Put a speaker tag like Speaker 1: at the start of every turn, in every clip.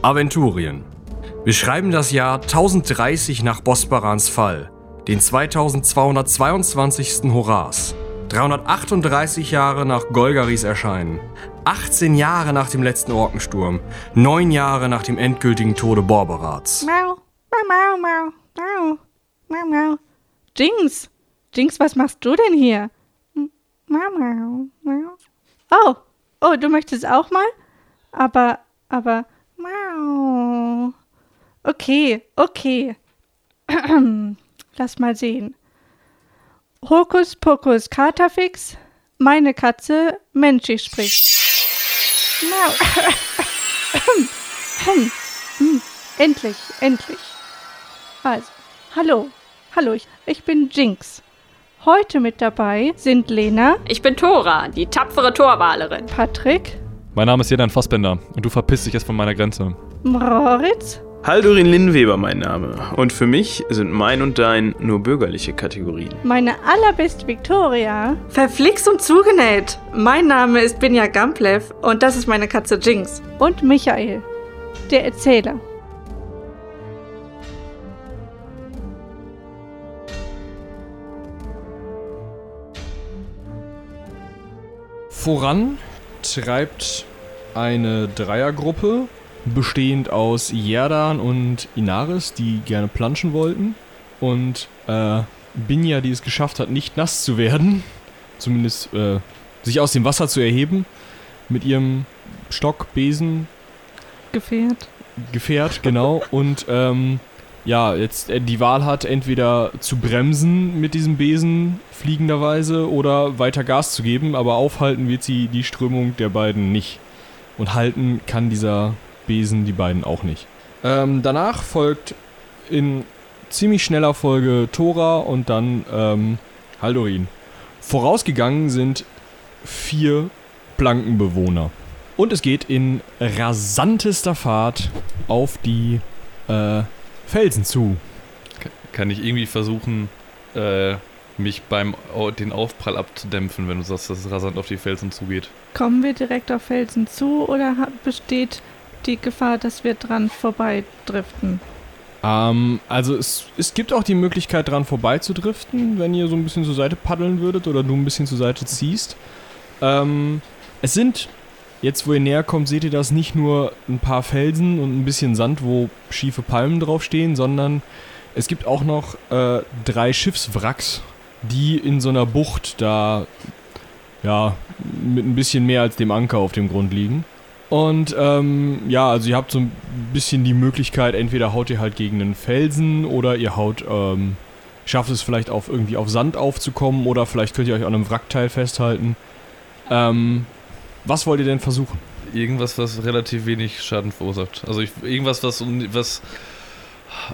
Speaker 1: Aventurien. Wir schreiben das Jahr 1030 nach Bosbarans Fall, den 2222. Horas. 338 Jahre nach Golgaris Erscheinen, 18 Jahre nach dem letzten Orkensturm, 9 Jahre nach dem endgültigen Tode Borberats.
Speaker 2: Mau, mau, mau, mau, mau, mau. Jinx, Jinx, was machst du denn hier? Mau, mau, mau. Oh, oh, du möchtest auch mal? Aber, aber, mau. Okay, okay. Lass mal sehen. Hokus Pokus Katafix, meine Katze menschig spricht. Mau. Hm, endlich, endlich. Also, hallo, hallo, ich, ich bin Jinx. Heute mit dabei sind Lena,
Speaker 3: Ich bin Tora, die tapfere Torwalerin.
Speaker 2: Patrick,
Speaker 4: Mein Name ist Jedan Fassbender und du verpisst dich jetzt von meiner Grenze.
Speaker 2: Moritz,
Speaker 5: Haldurin Linnweber mein Name. Und für mich sind mein und dein nur bürgerliche Kategorien.
Speaker 2: meine allerbeste Victoria,
Speaker 6: Verflixt und zugenäht. Mein Name ist Binja Gamplev und das ist meine Katze Jinx.
Speaker 2: und Michael, der Erzähler.
Speaker 1: Voran treibt eine Dreiergruppe, bestehend aus Jerdan und Inaris, die gerne planschen wollten. Und äh, Binja, die es geschafft hat, nicht nass zu werden. Zumindest äh, sich aus dem Wasser zu erheben. Mit ihrem Stock, Besen,
Speaker 2: Gefährt.
Speaker 1: Gefährt, genau. Und ähm, ja, jetzt äh, die Wahl hat, entweder zu bremsen mit diesem Besen fliegenderweise oder weiter Gas zu geben, aber aufhalten wird sie die Strömung der beiden nicht. Und halten kann dieser Besen die beiden auch nicht. Ähm, danach folgt in ziemlich schneller Folge Tora und dann ähm, Haldorin. Vorausgegangen sind vier Plankenbewohner. Und es geht in rasantester Fahrt auf die äh, Felsen zu.
Speaker 4: Kann ich irgendwie versuchen, äh, mich beim den Aufprall abzudämpfen, wenn du sagst, dass es rasant auf die Felsen zugeht?
Speaker 2: Kommen wir direkt auf Felsen zu oder besteht die Gefahr, dass wir dran vorbeidriften?
Speaker 1: Ähm, also es, es gibt auch die Möglichkeit dran vorbeizudriften, wenn ihr so ein bisschen zur Seite paddeln würdet oder du ein bisschen zur Seite ziehst. Ähm, es sind, jetzt wo ihr näher kommt, seht ihr das nicht nur ein paar Felsen und ein bisschen Sand, wo schiefe Palmen draufstehen, sondern es gibt auch noch äh, drei Schiffswracks, die in so einer Bucht da, ja, mit ein bisschen mehr als dem Anker auf dem Grund liegen. Und ähm, ja, also ihr habt so ein bisschen die Möglichkeit, entweder haut ihr halt gegen einen Felsen oder ihr haut, ähm, schafft es vielleicht auf irgendwie auf Sand aufzukommen oder vielleicht könnt ihr euch an einem Wrackteil festhalten. Ähm, was wollt ihr denn versuchen?
Speaker 4: Irgendwas, was relativ wenig Schaden verursacht. Also ich, irgendwas, was, um- was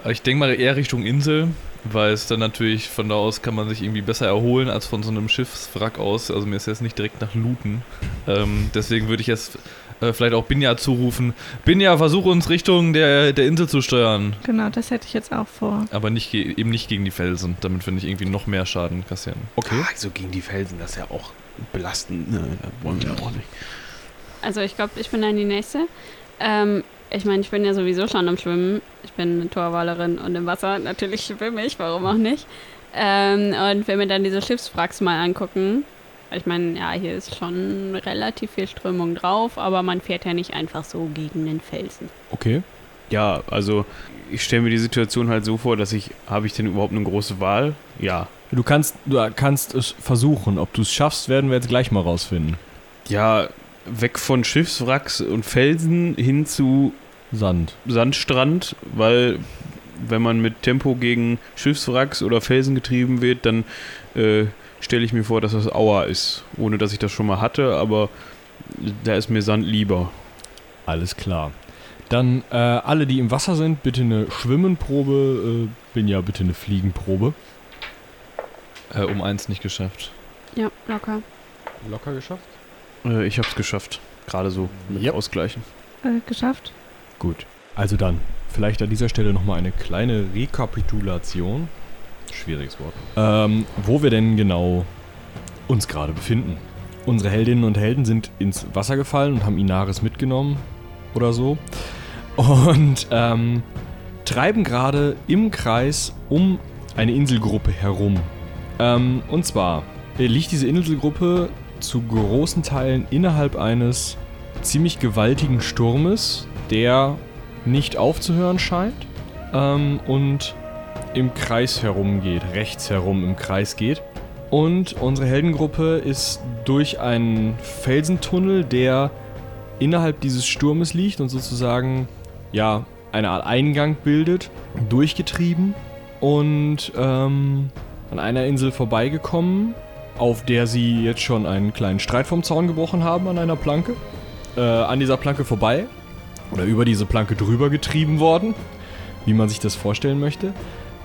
Speaker 4: ich denke mal eher Richtung Insel, weil es dann natürlich von da aus kann man sich irgendwie besser erholen als von so einem Schiffswrack aus. Also mir ist jetzt nicht direkt nach Looten. Ähm, deswegen würde ich jetzt äh, vielleicht auch Binja zurufen. Binja, versuche uns Richtung der, der Insel zu steuern.
Speaker 2: Genau, das hätte ich jetzt auch vor.
Speaker 4: Aber nicht, eben nicht gegen die Felsen, damit wir nicht irgendwie noch mehr Schaden kassieren.
Speaker 1: Okay.
Speaker 5: Ah, so gegen die Felsen, das ist ja auch belastend. Ne? Das wollen wir auch nicht.
Speaker 3: Also ich glaube, ich bin dann die Nächste. Ähm, ich meine, ich bin ja sowieso schon am Schwimmen. Ich bin eine Torwalerin und im Wasser natürlich schwimme ich, warum auch nicht. Ähm, und will mir dann diese Schiffswracks mal angucken. Ich meine, ja, hier ist schon relativ viel Strömung drauf, aber man fährt ja nicht einfach so gegen den Felsen.
Speaker 1: Okay.
Speaker 5: Ja, also ich stelle mir die Situation halt so vor, dass ich, habe ich denn überhaupt eine große Wahl? Ja.
Speaker 1: Du kannst, du kannst es versuchen. Ob du es schaffst, werden wir jetzt gleich mal rausfinden.
Speaker 5: Ja, weg von Schiffswracks und Felsen hin zu
Speaker 1: Sand.
Speaker 5: Sandstrand, weil wenn man mit Tempo gegen Schiffswracks oder Felsen getrieben wird, dann äh, stelle ich mir vor, dass das Auer ist. Ohne dass ich das schon mal hatte, aber da ist mir Sand lieber.
Speaker 1: Alles klar. Dann äh, alle, die im Wasser sind, bitte eine Schwimmenprobe. Äh, bin ja bitte eine Fliegenprobe.
Speaker 4: Äh, um eins nicht geschafft.
Speaker 3: Ja, locker.
Speaker 1: Locker geschafft?
Speaker 5: Äh, ich habe es geschafft. Gerade so mit
Speaker 1: Yep.
Speaker 5: Ausgleichen.
Speaker 2: Äh, geschafft?
Speaker 1: Gut. Also dann, vielleicht an dieser Stelle nochmal eine kleine Rekapitulation. Schwieriges Wort. Ähm, wo wir denn genau uns gerade befinden. Unsere Heldinnen und Helden sind ins Wasser gefallen und haben Inaris mitgenommen oder so. und ähm, treiben gerade im Kreis um eine Inselgruppe herum. Ähm, und zwar liegt diese Inselgruppe zu großen Teilen innerhalb eines ziemlich gewaltigen Sturmes, der nicht aufzuhören scheint ähm, und im Kreis herumgeht, rechts herum im Kreis geht. Und unsere Heldengruppe ist durch einen Felsentunnel, der innerhalb dieses Sturmes liegt und sozusagen ja eine Art Eingang bildet, durchgetrieben und ähm, an einer Insel vorbeigekommen, auf der sie jetzt schon einen kleinen Streit vom Zaun gebrochen haben an einer Planke. Äh, an dieser Planke vorbei oder über diese Planke drüber getrieben worden, wie man sich das vorstellen möchte.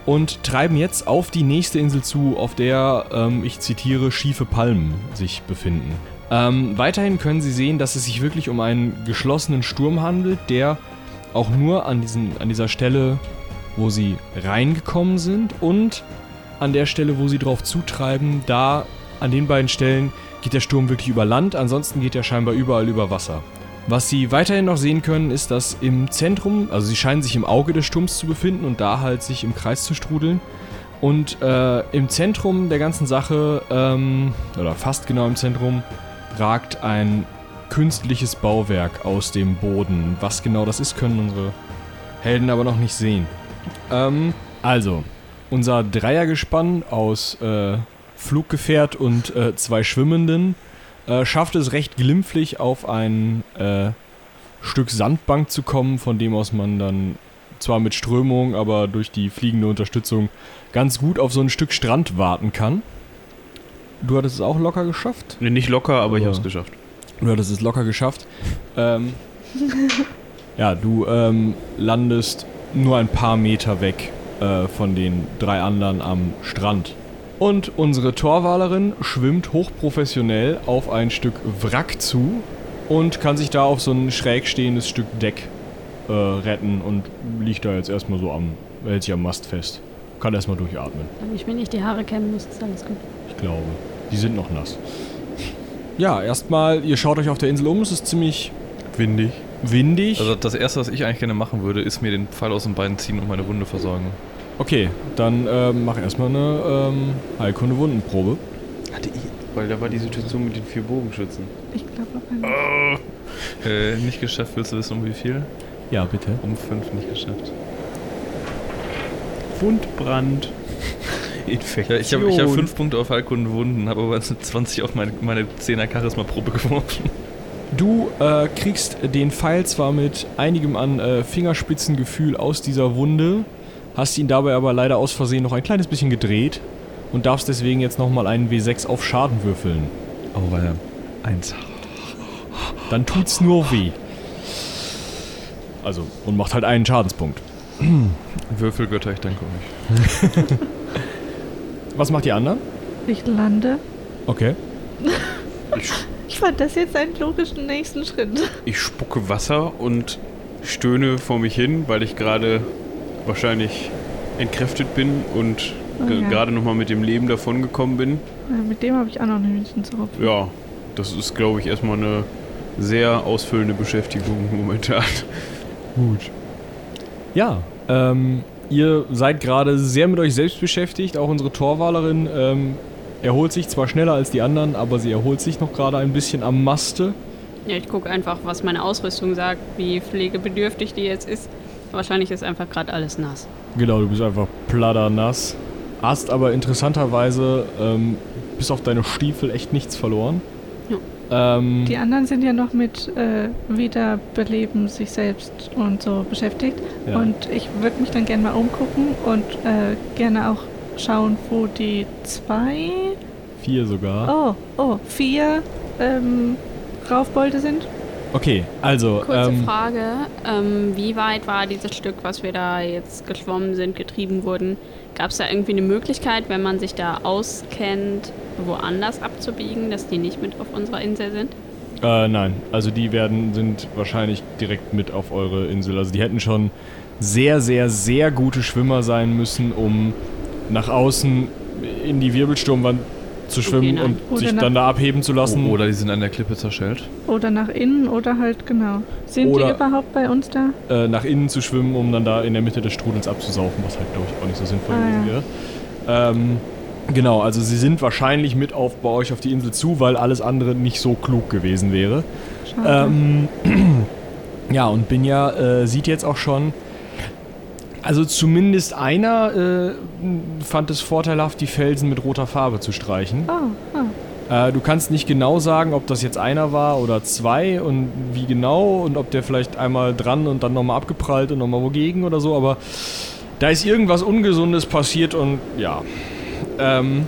Speaker 1: Und treiben jetzt auf die nächste Insel zu, auf der, ähm, ich zitiere, schiefe Palmen sich befinden. Ähm, weiterhin können Sie sehen, dass es sich wirklich um einen geschlossenen Sturm handelt, der auch nur an, diesen, an dieser Stelle, wo Sie reingekommen sind und an der Stelle, wo Sie drauf zutreiben, da an den beiden Stellen geht der Sturm wirklich über Land, ansonsten geht er scheinbar überall über Wasser. Was Sie weiterhin noch sehen können, ist, dass im Zentrum, also Sie scheinen sich im Auge des Sturms zu befinden und da halt sich im Kreis zu strudeln. Und äh, im Zentrum der ganzen Sache, ähm, oder fast genau im Zentrum, ragt ein künstliches Bauwerk aus dem Boden. Was genau das ist, können unsere Helden aber noch nicht sehen. Ähm, also, unser Dreiergespann aus äh, Fluggefährt und äh, zwei Schwimmenden äh, schafft es recht glimpflich auf ein äh, Stück Sandbank zu kommen, von dem aus man dann zwar mit Strömung, aber durch die fliegende Unterstützung ganz gut auf so ein Stück Strand warten kann. Du hattest es auch locker geschafft?
Speaker 5: Nee, nicht locker, aber ich
Speaker 1: Ja.
Speaker 5: habe es geschafft.
Speaker 1: Du hattest es locker geschafft. Ähm, ja, du ähm, landest nur ein paar Meter weg äh, von den drei anderen am Strand. Und unsere Torwalerin schwimmt hochprofessionell auf ein Stück Wrack zu und kann sich da auf so ein schräg stehendes Stück Deck äh, retten und liegt da jetzt erstmal so am, hält sich am Mast fest. Kann erstmal durchatmen.
Speaker 3: Wenn ich mir nicht die Haare kämmen muss, ist alles gut.
Speaker 1: Ich glaube. Die sind noch nass. Ja, erstmal, ihr schaut euch auf der Insel um. Es ist ziemlich
Speaker 5: Windig.
Speaker 1: Windig.
Speaker 4: Also das erste, was ich eigentlich gerne machen würde, ist mir den Pfeil aus den Beinen ziehen und meine Wunde versorgen.
Speaker 1: okay, dann ähm, mach erstmal eine ähm, Heilkunde-Wundenprobe.
Speaker 5: Hatte ich. Weil da war die Situation mit den vier Bogenschützen.
Speaker 2: Ich glaube auch eine.
Speaker 4: Äh, nicht geschafft, willst du wissen, um wie viel?
Speaker 1: Ja, bitte.
Speaker 4: Um fünf nicht geschafft.
Speaker 5: Wundbrand.
Speaker 4: Ja,
Speaker 5: Infektion.
Speaker 4: ich habe ich hab fünf Punkte auf Heilkunde Wunden, habe aber jetzt eine 20 auf meine, meine 10er Charisma-Probe geworfen.
Speaker 1: Du äh, kriegst den Pfeil zwar mit einigem an äh, Fingerspitzengefühl aus dieser Wunde, hast ihn dabei aber leider aus Versehen noch ein kleines bisschen gedreht und darfst deswegen jetzt nochmal einen W6 auf Schaden würfeln.
Speaker 4: Oh, weil eins.
Speaker 1: Dann tut's nur weh. Also, und macht halt einen Schadenspunkt.
Speaker 4: Würfelgötter, ich danke euch.
Speaker 1: Was macht die anderen?
Speaker 2: Ich lande.
Speaker 1: Okay.
Speaker 2: Ich fand das jetzt einen logischen nächsten Schritt.
Speaker 5: Ich spucke Wasser und stöhne vor mich hin, weil ich gerade wahrscheinlich entkräftet bin und
Speaker 2: Oh ja.
Speaker 5: gerade nochmal mit dem Leben davongekommen bin.
Speaker 2: Ja, mit dem habe ich auch noch ein Hühnchen zu rupfen.
Speaker 5: Ja, das ist, glaube ich, erstmal eine sehr ausfüllende Beschäftigung momentan.
Speaker 1: Gut. Ja, ähm, ihr seid gerade sehr mit euch selbst beschäftigt. Auch unsere Torwalerin ähm, erholt sich zwar schneller als die anderen, aber sie erholt sich noch gerade ein bisschen am Maste.
Speaker 3: Ja, ich gucke einfach, was meine Ausrüstung sagt, wie pflegebedürftig die jetzt ist. Wahrscheinlich ist einfach gerade alles nass.
Speaker 1: Genau, du bist einfach platternass. Hast aber interessanterweise ähm, bis auf deine Stiefel echt nichts verloren. Ähm,
Speaker 2: Die anderen sind ja noch mit äh, Wiederbeleben sich selbst und so beschäftigt.
Speaker 1: ja.
Speaker 2: Und ich würde mich dann gerne mal umgucken und äh, gerne auch schauen, wo die zwei,
Speaker 1: vier sogar.
Speaker 2: oh, oh, vier ähm, Raufbolde sind.
Speaker 1: Okay, also
Speaker 3: Kurze
Speaker 1: ähm,
Speaker 3: Frage, ähm, wie weit war dieses Stück, was wir da jetzt geschwommen sind, getrieben wurden? Gab es da irgendwie eine Möglichkeit, wenn man sich da auskennt, woanders abzubiegen, dass die nicht mit auf unserer Insel sind?
Speaker 1: Äh, nein, also die werden, sind wahrscheinlich direkt mit auf eure Insel. Also die hätten schon sehr, sehr, sehr gute Schwimmer sein müssen, um nach außen in die Wirbelsturmwand zu schwimmen
Speaker 3: nein.
Speaker 1: und
Speaker 2: Oder
Speaker 1: sich dann da abheben zu lassen.
Speaker 4: Oder die sind an der Klippe zerschellt.
Speaker 2: Oder nach innen oder halt genau. Sind
Speaker 1: Oder-
Speaker 2: die überhaupt bei uns da?
Speaker 1: äh, nach innen zu schwimmen, um dann da in der Mitte des Strudels abzusaufen, was halt, glaube ich, auch nicht so sinnvoll
Speaker 2: Ah,
Speaker 1: gewesen wäre. Ähm, genau, also sie sind wahrscheinlich mit auf, bei euch auf die Insel zu, weil alles andere nicht so klug gewesen wäre.
Speaker 2: Schade.
Speaker 1: Ähm, ja, und Binja äh, sieht jetzt auch schon, also zumindest einer äh, fand es vorteilhaft, die Felsen mit roter Farbe zu streichen.
Speaker 2: oh, oh.
Speaker 1: Äh, du kannst nicht genau sagen, ob das jetzt einer war oder zwei und wie genau und ob der vielleicht einmal dran und dann nochmal abgeprallt und nochmal wogegen oder so, aber da ist irgendwas Ungesundes passiert und ja. Ähm,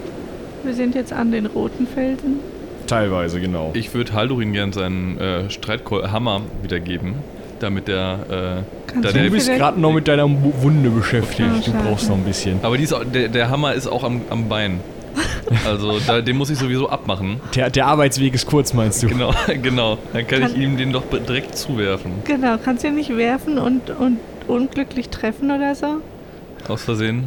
Speaker 2: Wir sind jetzt an den roten Felsen.
Speaker 1: teilweise, genau.
Speaker 4: Ich würde Haldurin gern seinen äh, Streithammer wiedergeben, damit der.
Speaker 2: Kannst
Speaker 4: da
Speaker 2: du
Speaker 1: bist gerade noch mit deiner Wunde beschäftigt.
Speaker 2: Ah,
Speaker 1: du brauchst noch ein bisschen.
Speaker 4: aber die ist auch, der, der Hammer ist auch am, am Bein. Also da, den muss ich sowieso abmachen.
Speaker 1: Der, der Arbeitsweg ist kurz, meinst du?
Speaker 4: Genau, genau. Dann kann,
Speaker 2: Kann-
Speaker 4: ich ihm den doch direkt zuwerfen.
Speaker 2: Genau, kannst du ihn nicht werfen und, und unglücklich treffen oder so?
Speaker 4: Aus Versehen.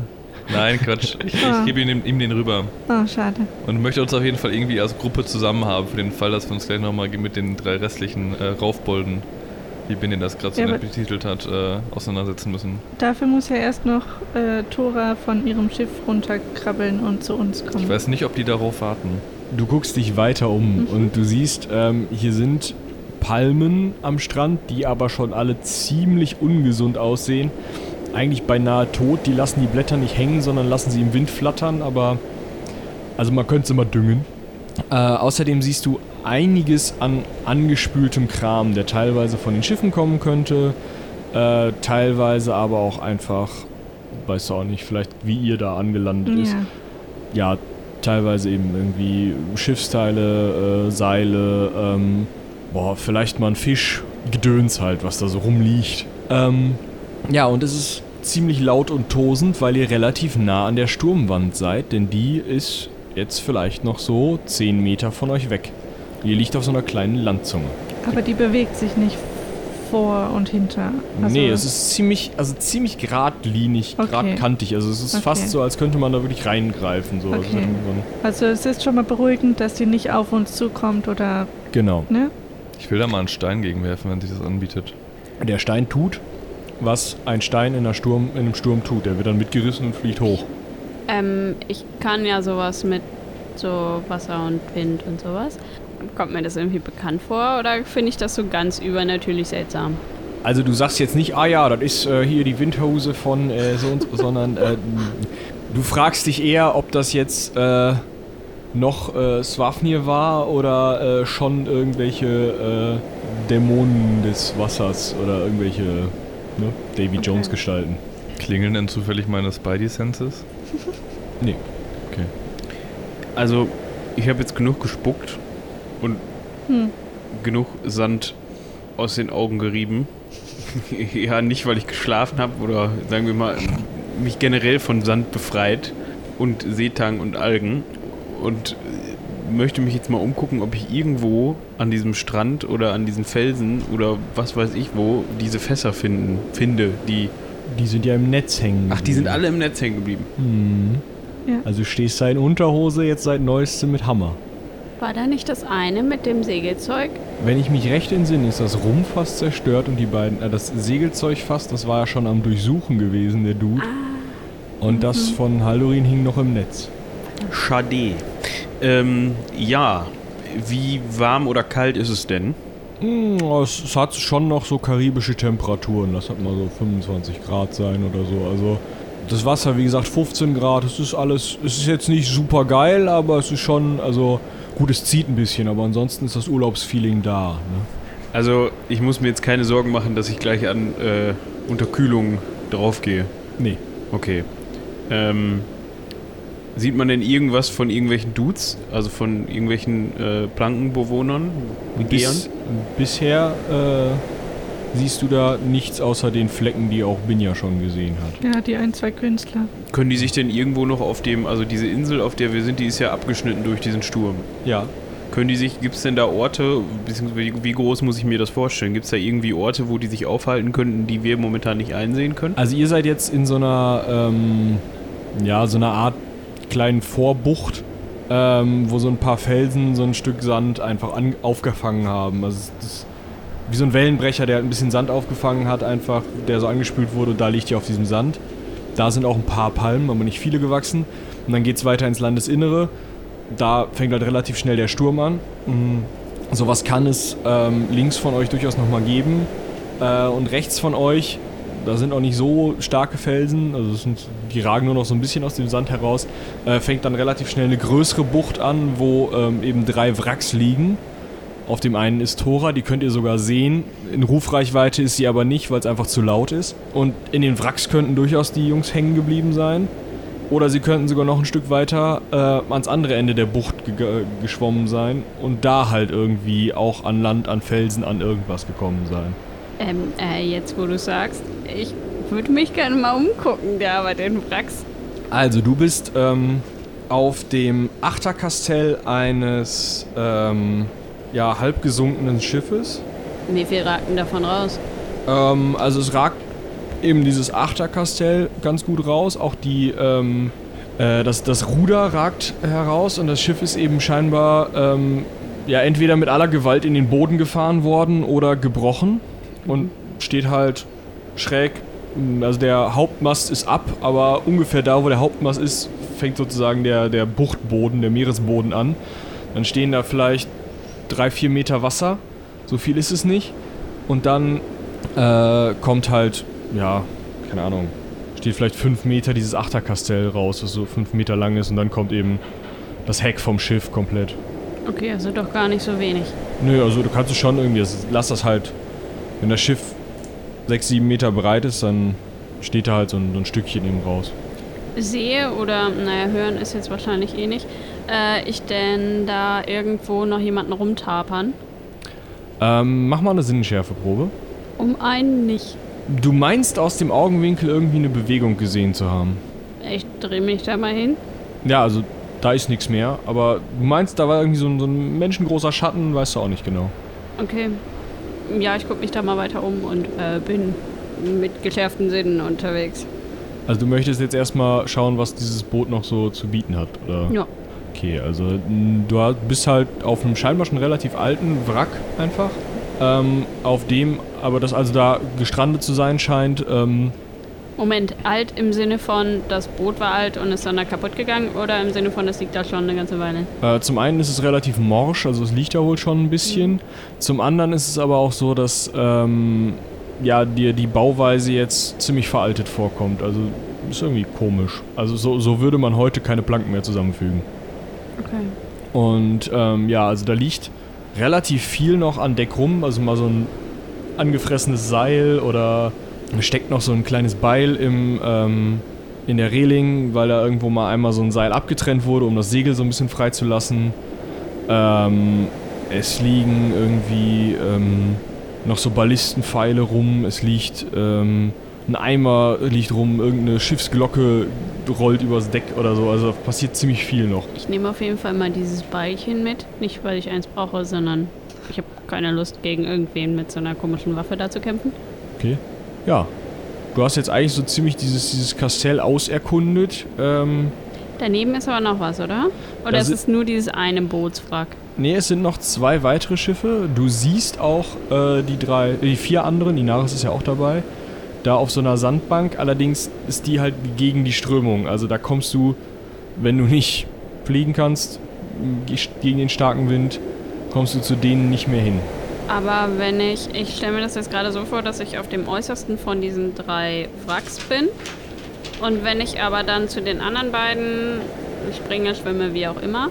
Speaker 4: Nein, Quatsch. Ich,
Speaker 2: Ah.
Speaker 4: ich gebe ihm, ihm den rüber.
Speaker 2: Oh, schade.
Speaker 4: Und möchte uns auf jeden Fall irgendwie als Gruppe zusammen haben, für den Fall, dass wir uns gleich nochmal mit den drei restlichen äh, Raufbolden, wie Benny das gerade so
Speaker 2: Ja,
Speaker 4: nett betitelt hat, äh, auseinandersetzen müssen.
Speaker 2: Dafür muss ja erst noch äh, Tora von ihrem Schiff runterkrabbeln und zu uns kommen.
Speaker 4: Ich weiß nicht, ob die darauf warten.
Speaker 1: Du guckst dich weiter um
Speaker 2: Mhm.
Speaker 1: und du siehst, ähm, hier sind Palmen am Strand, die aber schon alle ziemlich ungesund aussehen. Eigentlich beinahe tot. Die lassen die Blätter nicht hängen, sondern lassen sie im Wind flattern, aber also man könnte sie mal düngen. Äh, außerdem siehst du einiges an angespültem Kram, der teilweise von den Schiffen kommen könnte, äh, teilweise aber auch einfach, weißt du auch nicht, vielleicht wie ihr da angelandet ist
Speaker 2: ja.
Speaker 1: ja, teilweise eben irgendwie Schiffsteile, äh, Seile, ähm, boah, vielleicht mal ein Fisch, Gedöns halt, was da so rumliegt. Ähm, ja, und es ist ziemlich laut und tosend, weil ihr relativ nah an der Sturmwand seid, denn die ist jetzt vielleicht noch so 10 Meter von euch weg. Ihr liegt auf so einer kleinen Landzunge.
Speaker 2: Aber die bewegt sich nicht vor und hinter. Also,
Speaker 1: nee, es ist ziemlich, also ziemlich geradlinig,
Speaker 2: Okay.
Speaker 1: geradkantig. Also es ist
Speaker 2: Okay.
Speaker 1: fast so, als könnte man da wirklich reingreifen. So. Also
Speaker 2: Okay. also es ist schon mal beruhigend, dass sie nicht auf uns zukommt oder,
Speaker 1: genau.
Speaker 2: ne?
Speaker 4: Ich will da mal einen Stein gegenwerfen, wenn sich das anbietet.
Speaker 1: Der Stein tut, was ein Stein in, einer Sturm, in einem Sturm tut. Der wird dann mitgerissen und fliegt hoch.
Speaker 3: Ähm, ich kann ja sowas mit so Wasser und Wind und sowas. Kommt mir das irgendwie bekannt vor oder finde ich das so ganz übernatürlich seltsam?
Speaker 1: Also du sagst jetzt nicht, ah ja, das ist äh, hier die Windhose von äh, so und so, sondern äh, du fragst dich eher, ob das jetzt äh, noch äh, Swafnir war oder äh, schon irgendwelche äh, Dämonen des Wassers oder irgendwelche ne, Davy
Speaker 2: Okay.
Speaker 1: Jones Gestalten.
Speaker 4: Klingeln denn zufällig meine Spidey-Senses?
Speaker 1: Nee.
Speaker 5: Also, ich habe jetzt genug gespuckt und
Speaker 2: Hm.
Speaker 5: genug Sand aus den Augen gerieben. ja, nicht, weil ich geschlafen habe oder sagen wir mal, mich generell von Sand befreit und Seetang und Algen und äh, möchte mich jetzt mal umgucken, ob ich irgendwo an diesem Strand oder an diesen Felsen oder was weiß ich wo diese Fässer finden, finde, die.
Speaker 1: Die sind ja im Netz hängen.
Speaker 5: Ach, die sind alle im Netz hängen geblieben.
Speaker 1: Hm.
Speaker 2: Ja.
Speaker 1: Also du stehst da in Unterhose jetzt seit neuestem mit Hammer.
Speaker 3: War da nicht das eine mit dem Segelzeug?
Speaker 1: Wenn ich mich recht entsinne, ist das Rumpf fast zerstört und die beiden, äh, das Segelzeug fast, das war ja schon am Durchsuchen gewesen, der Dude. Und das von Haldorin hing noch im Netz.
Speaker 5: Schade. Ähm, ja. Wie warm oder kalt ist es denn?
Speaker 1: Hm, es, es hat schon noch so karibische Temperaturen. Das hat mal so 25 Grad sein oder so. Also das Wasser, wie gesagt, 15 Grad. Es ist alles, es ist jetzt nicht super geil, aber es ist schon, also gut, es zieht ein bisschen, aber ansonsten ist das Urlaubsfeeling da. Ne?
Speaker 5: Also, ich muss mir jetzt keine Sorgen machen, dass ich gleich an äh, Unterkühlung draufgehe.
Speaker 1: Nee.
Speaker 5: Okay. Ähm, sieht man denn irgendwas von irgendwelchen Dudes? Also von irgendwelchen äh, Plankenbewohnern?
Speaker 1: Bis, bisher äh, siehst du da nichts außer den Flecken, die auch Binja schon gesehen hat.
Speaker 2: Ja, die ein, zwei Künstler.
Speaker 5: Können die sich denn irgendwo noch auf dem, also diese Insel, auf der wir sind, die ist ja abgeschnitten durch diesen Sturm.
Speaker 1: Ja.
Speaker 5: Können die sich, gibt es denn da Orte, beziehungsweise wie- groß muss ich mir das vorstellen? Gibt es da irgendwie Orte, wo die sich aufhalten könnten, die wir momentan nicht einsehen können?
Speaker 1: Also ihr seid jetzt in so einer, ähm, ja, so einer Art kleinen Vorbucht, ähm, wo so ein paar Felsen so ein Stück Sand einfach an, aufgefangen haben. Also ist wie so ein Wellenbrecher, der halt ein bisschen Sand aufgefangen hat, einfach, der so angespült wurde da liegt ihr auf diesem Sand. Da sind auch ein paar Palmen, aber nicht viele gewachsen. Und dann geht es weiter ins Landesinnere. Da fängt halt relativ schnell der Sturm an. Mhm. Sowas kann es ähm, links von euch durchaus nochmal geben. Äh, und rechts von euch, da sind auch nicht so starke Felsen, also sind, die ragen nur noch so ein bisschen aus dem Sand heraus, äh, fängt dann relativ schnell eine größere Bucht an, wo ähm, eben drei Wracks liegen. Auf dem einen ist Tora, die könnt ihr sogar sehen. In Rufreichweite ist sie aber nicht, weil es einfach zu laut ist. Und in den Wracks könnten durchaus die Jungs hängen geblieben sein. Oder sie könnten sogar noch ein Stück weiter äh, ans andere Ende der Bucht ge geschwommen sein und da halt irgendwie auch an Land, an Felsen, an irgendwas gekommen sein.
Speaker 3: Ähm, äh, jetzt wo du sagst, ich würde mich gerne mal umgucken, da bei den Wracks.
Speaker 1: Also, du bist ähm, auf dem Achterkastell eines ähm, ja, halb gesunkenen Schiffes.
Speaker 3: Wie viel ragten davon raus?
Speaker 1: Ähm, also es ragt eben dieses Achterkastell ganz gut raus. Auch die, ähm, äh, das, das Ruder ragt heraus und das Schiff ist eben scheinbar ähm, ja entweder mit aller Gewalt in den Boden gefahren worden oder gebrochen und steht halt schräg. Also der Hauptmast ist ab, aber ungefähr da, wo der Hauptmast ist, fängt sozusagen der, der Buchtboden, der Meeresboden an. Dann stehen da vielleicht drei, vier Meter Wasser. So viel ist es nicht. Und dann äh, kommt halt, ja, keine Ahnung, steht vielleicht fünf Meter dieses Achterkastell raus, das so fünf Meter lang ist. Und dann kommt eben das Heck vom Schiff komplett.
Speaker 3: Okay, also doch gar nicht so wenig.
Speaker 1: Nö, also du kannst es schon irgendwie, das- lass das halt, wenn das Schiff sechs, sieben Meter breit ist, dann steht da halt so ein, so ein Stückchen eben raus.
Speaker 3: Sehe oder, naja, hören ist jetzt wahrscheinlich eh nicht, äh, ich denn da irgendwo noch jemanden rumtapern?
Speaker 1: Ähm, mach mal eine Sinnenschärfeprobe.
Speaker 3: Um einen nicht.
Speaker 1: Du meinst aus dem Augenwinkel irgendwie eine Bewegung gesehen zu haben.
Speaker 3: Ich drehe mich da mal hin.
Speaker 1: Ja, also da ist nichts mehr, aber du meinst, da war irgendwie so ein, so ein menschengroßer Schatten, weißt du auch nicht genau.
Speaker 3: Okay. Ja, ich gucke mich da mal weiter um und äh, bin mit geschärften Sinnen unterwegs.
Speaker 1: Also du möchtest jetzt erstmal schauen, was dieses Boot noch so zu bieten hat, oder?
Speaker 3: Ja.
Speaker 1: Okay, also du bist halt auf einem scheinbar schon relativ alten Wrack einfach, ähm, auf dem aber das also da gestrandet zu sein scheint, ähm,
Speaker 3: Moment, alt im Sinne von, das Boot war alt und ist dann da kaputt gegangen oder im Sinne von, das liegt da schon eine ganze Weile?
Speaker 1: Äh, zum einen ist es relativ morsch, also es liegt da wohl schon ein bisschen. Zum anderen ist es aber auch so, dass ähm, ja, dir die Bauweise jetzt ziemlich veraltet vorkommt. Also ist irgendwie komisch. Also so, so würde man heute keine Planken mehr zusammenfügen.
Speaker 3: Okay.
Speaker 1: Und ähm, ja, also da liegt relativ viel noch an Deck rum. Also mal so ein angefressenes Seil oder steckt noch so ein kleines Beil im, ähm, in der Reling, weil da irgendwo mal einmal so ein Seil abgetrennt wurde, um das Segel so ein bisschen freizulassen. Ähm, es liegen irgendwie ähm, noch so Ballistenpfeile rum. Es liegt ähm, ein Eimer liegt rum, irgendeine Schiffsglocke rollt übers Deck oder so. Also passiert ziemlich viel noch.
Speaker 3: Ich nehme auf jeden Fall mal dieses Beilchen mit. Nicht, weil ich eins brauche, sondern ich habe keine Lust, gegen irgendwen mit so einer komischen Waffe da zu kämpfen.
Speaker 1: Okay. Ja. Du hast jetzt eigentlich so ziemlich dieses, dieses Kastell auserkundet. Ähm,
Speaker 3: Daneben ist aber noch was, oder? Oder ist es nur dieses eine Bootswrack?
Speaker 1: nee, es sind noch zwei weitere Schiffe. Du siehst auch äh, die drei, die vier anderen, Inaris ist ja auch dabei, da auf so einer Sandbank. Allerdings ist die halt gegen die Strömung. Also da kommst du, wenn du nicht fliegen kannst, ge- gegen den starken Wind, kommst du zu denen nicht mehr hin.
Speaker 3: Aber wenn ich, ich stelle mir das jetzt gerade so vor, dass ich auf dem äußersten von diesen drei Wracks bin. Und wenn ich aber dann zu den anderen beiden springe, schwimme, wie auch immer,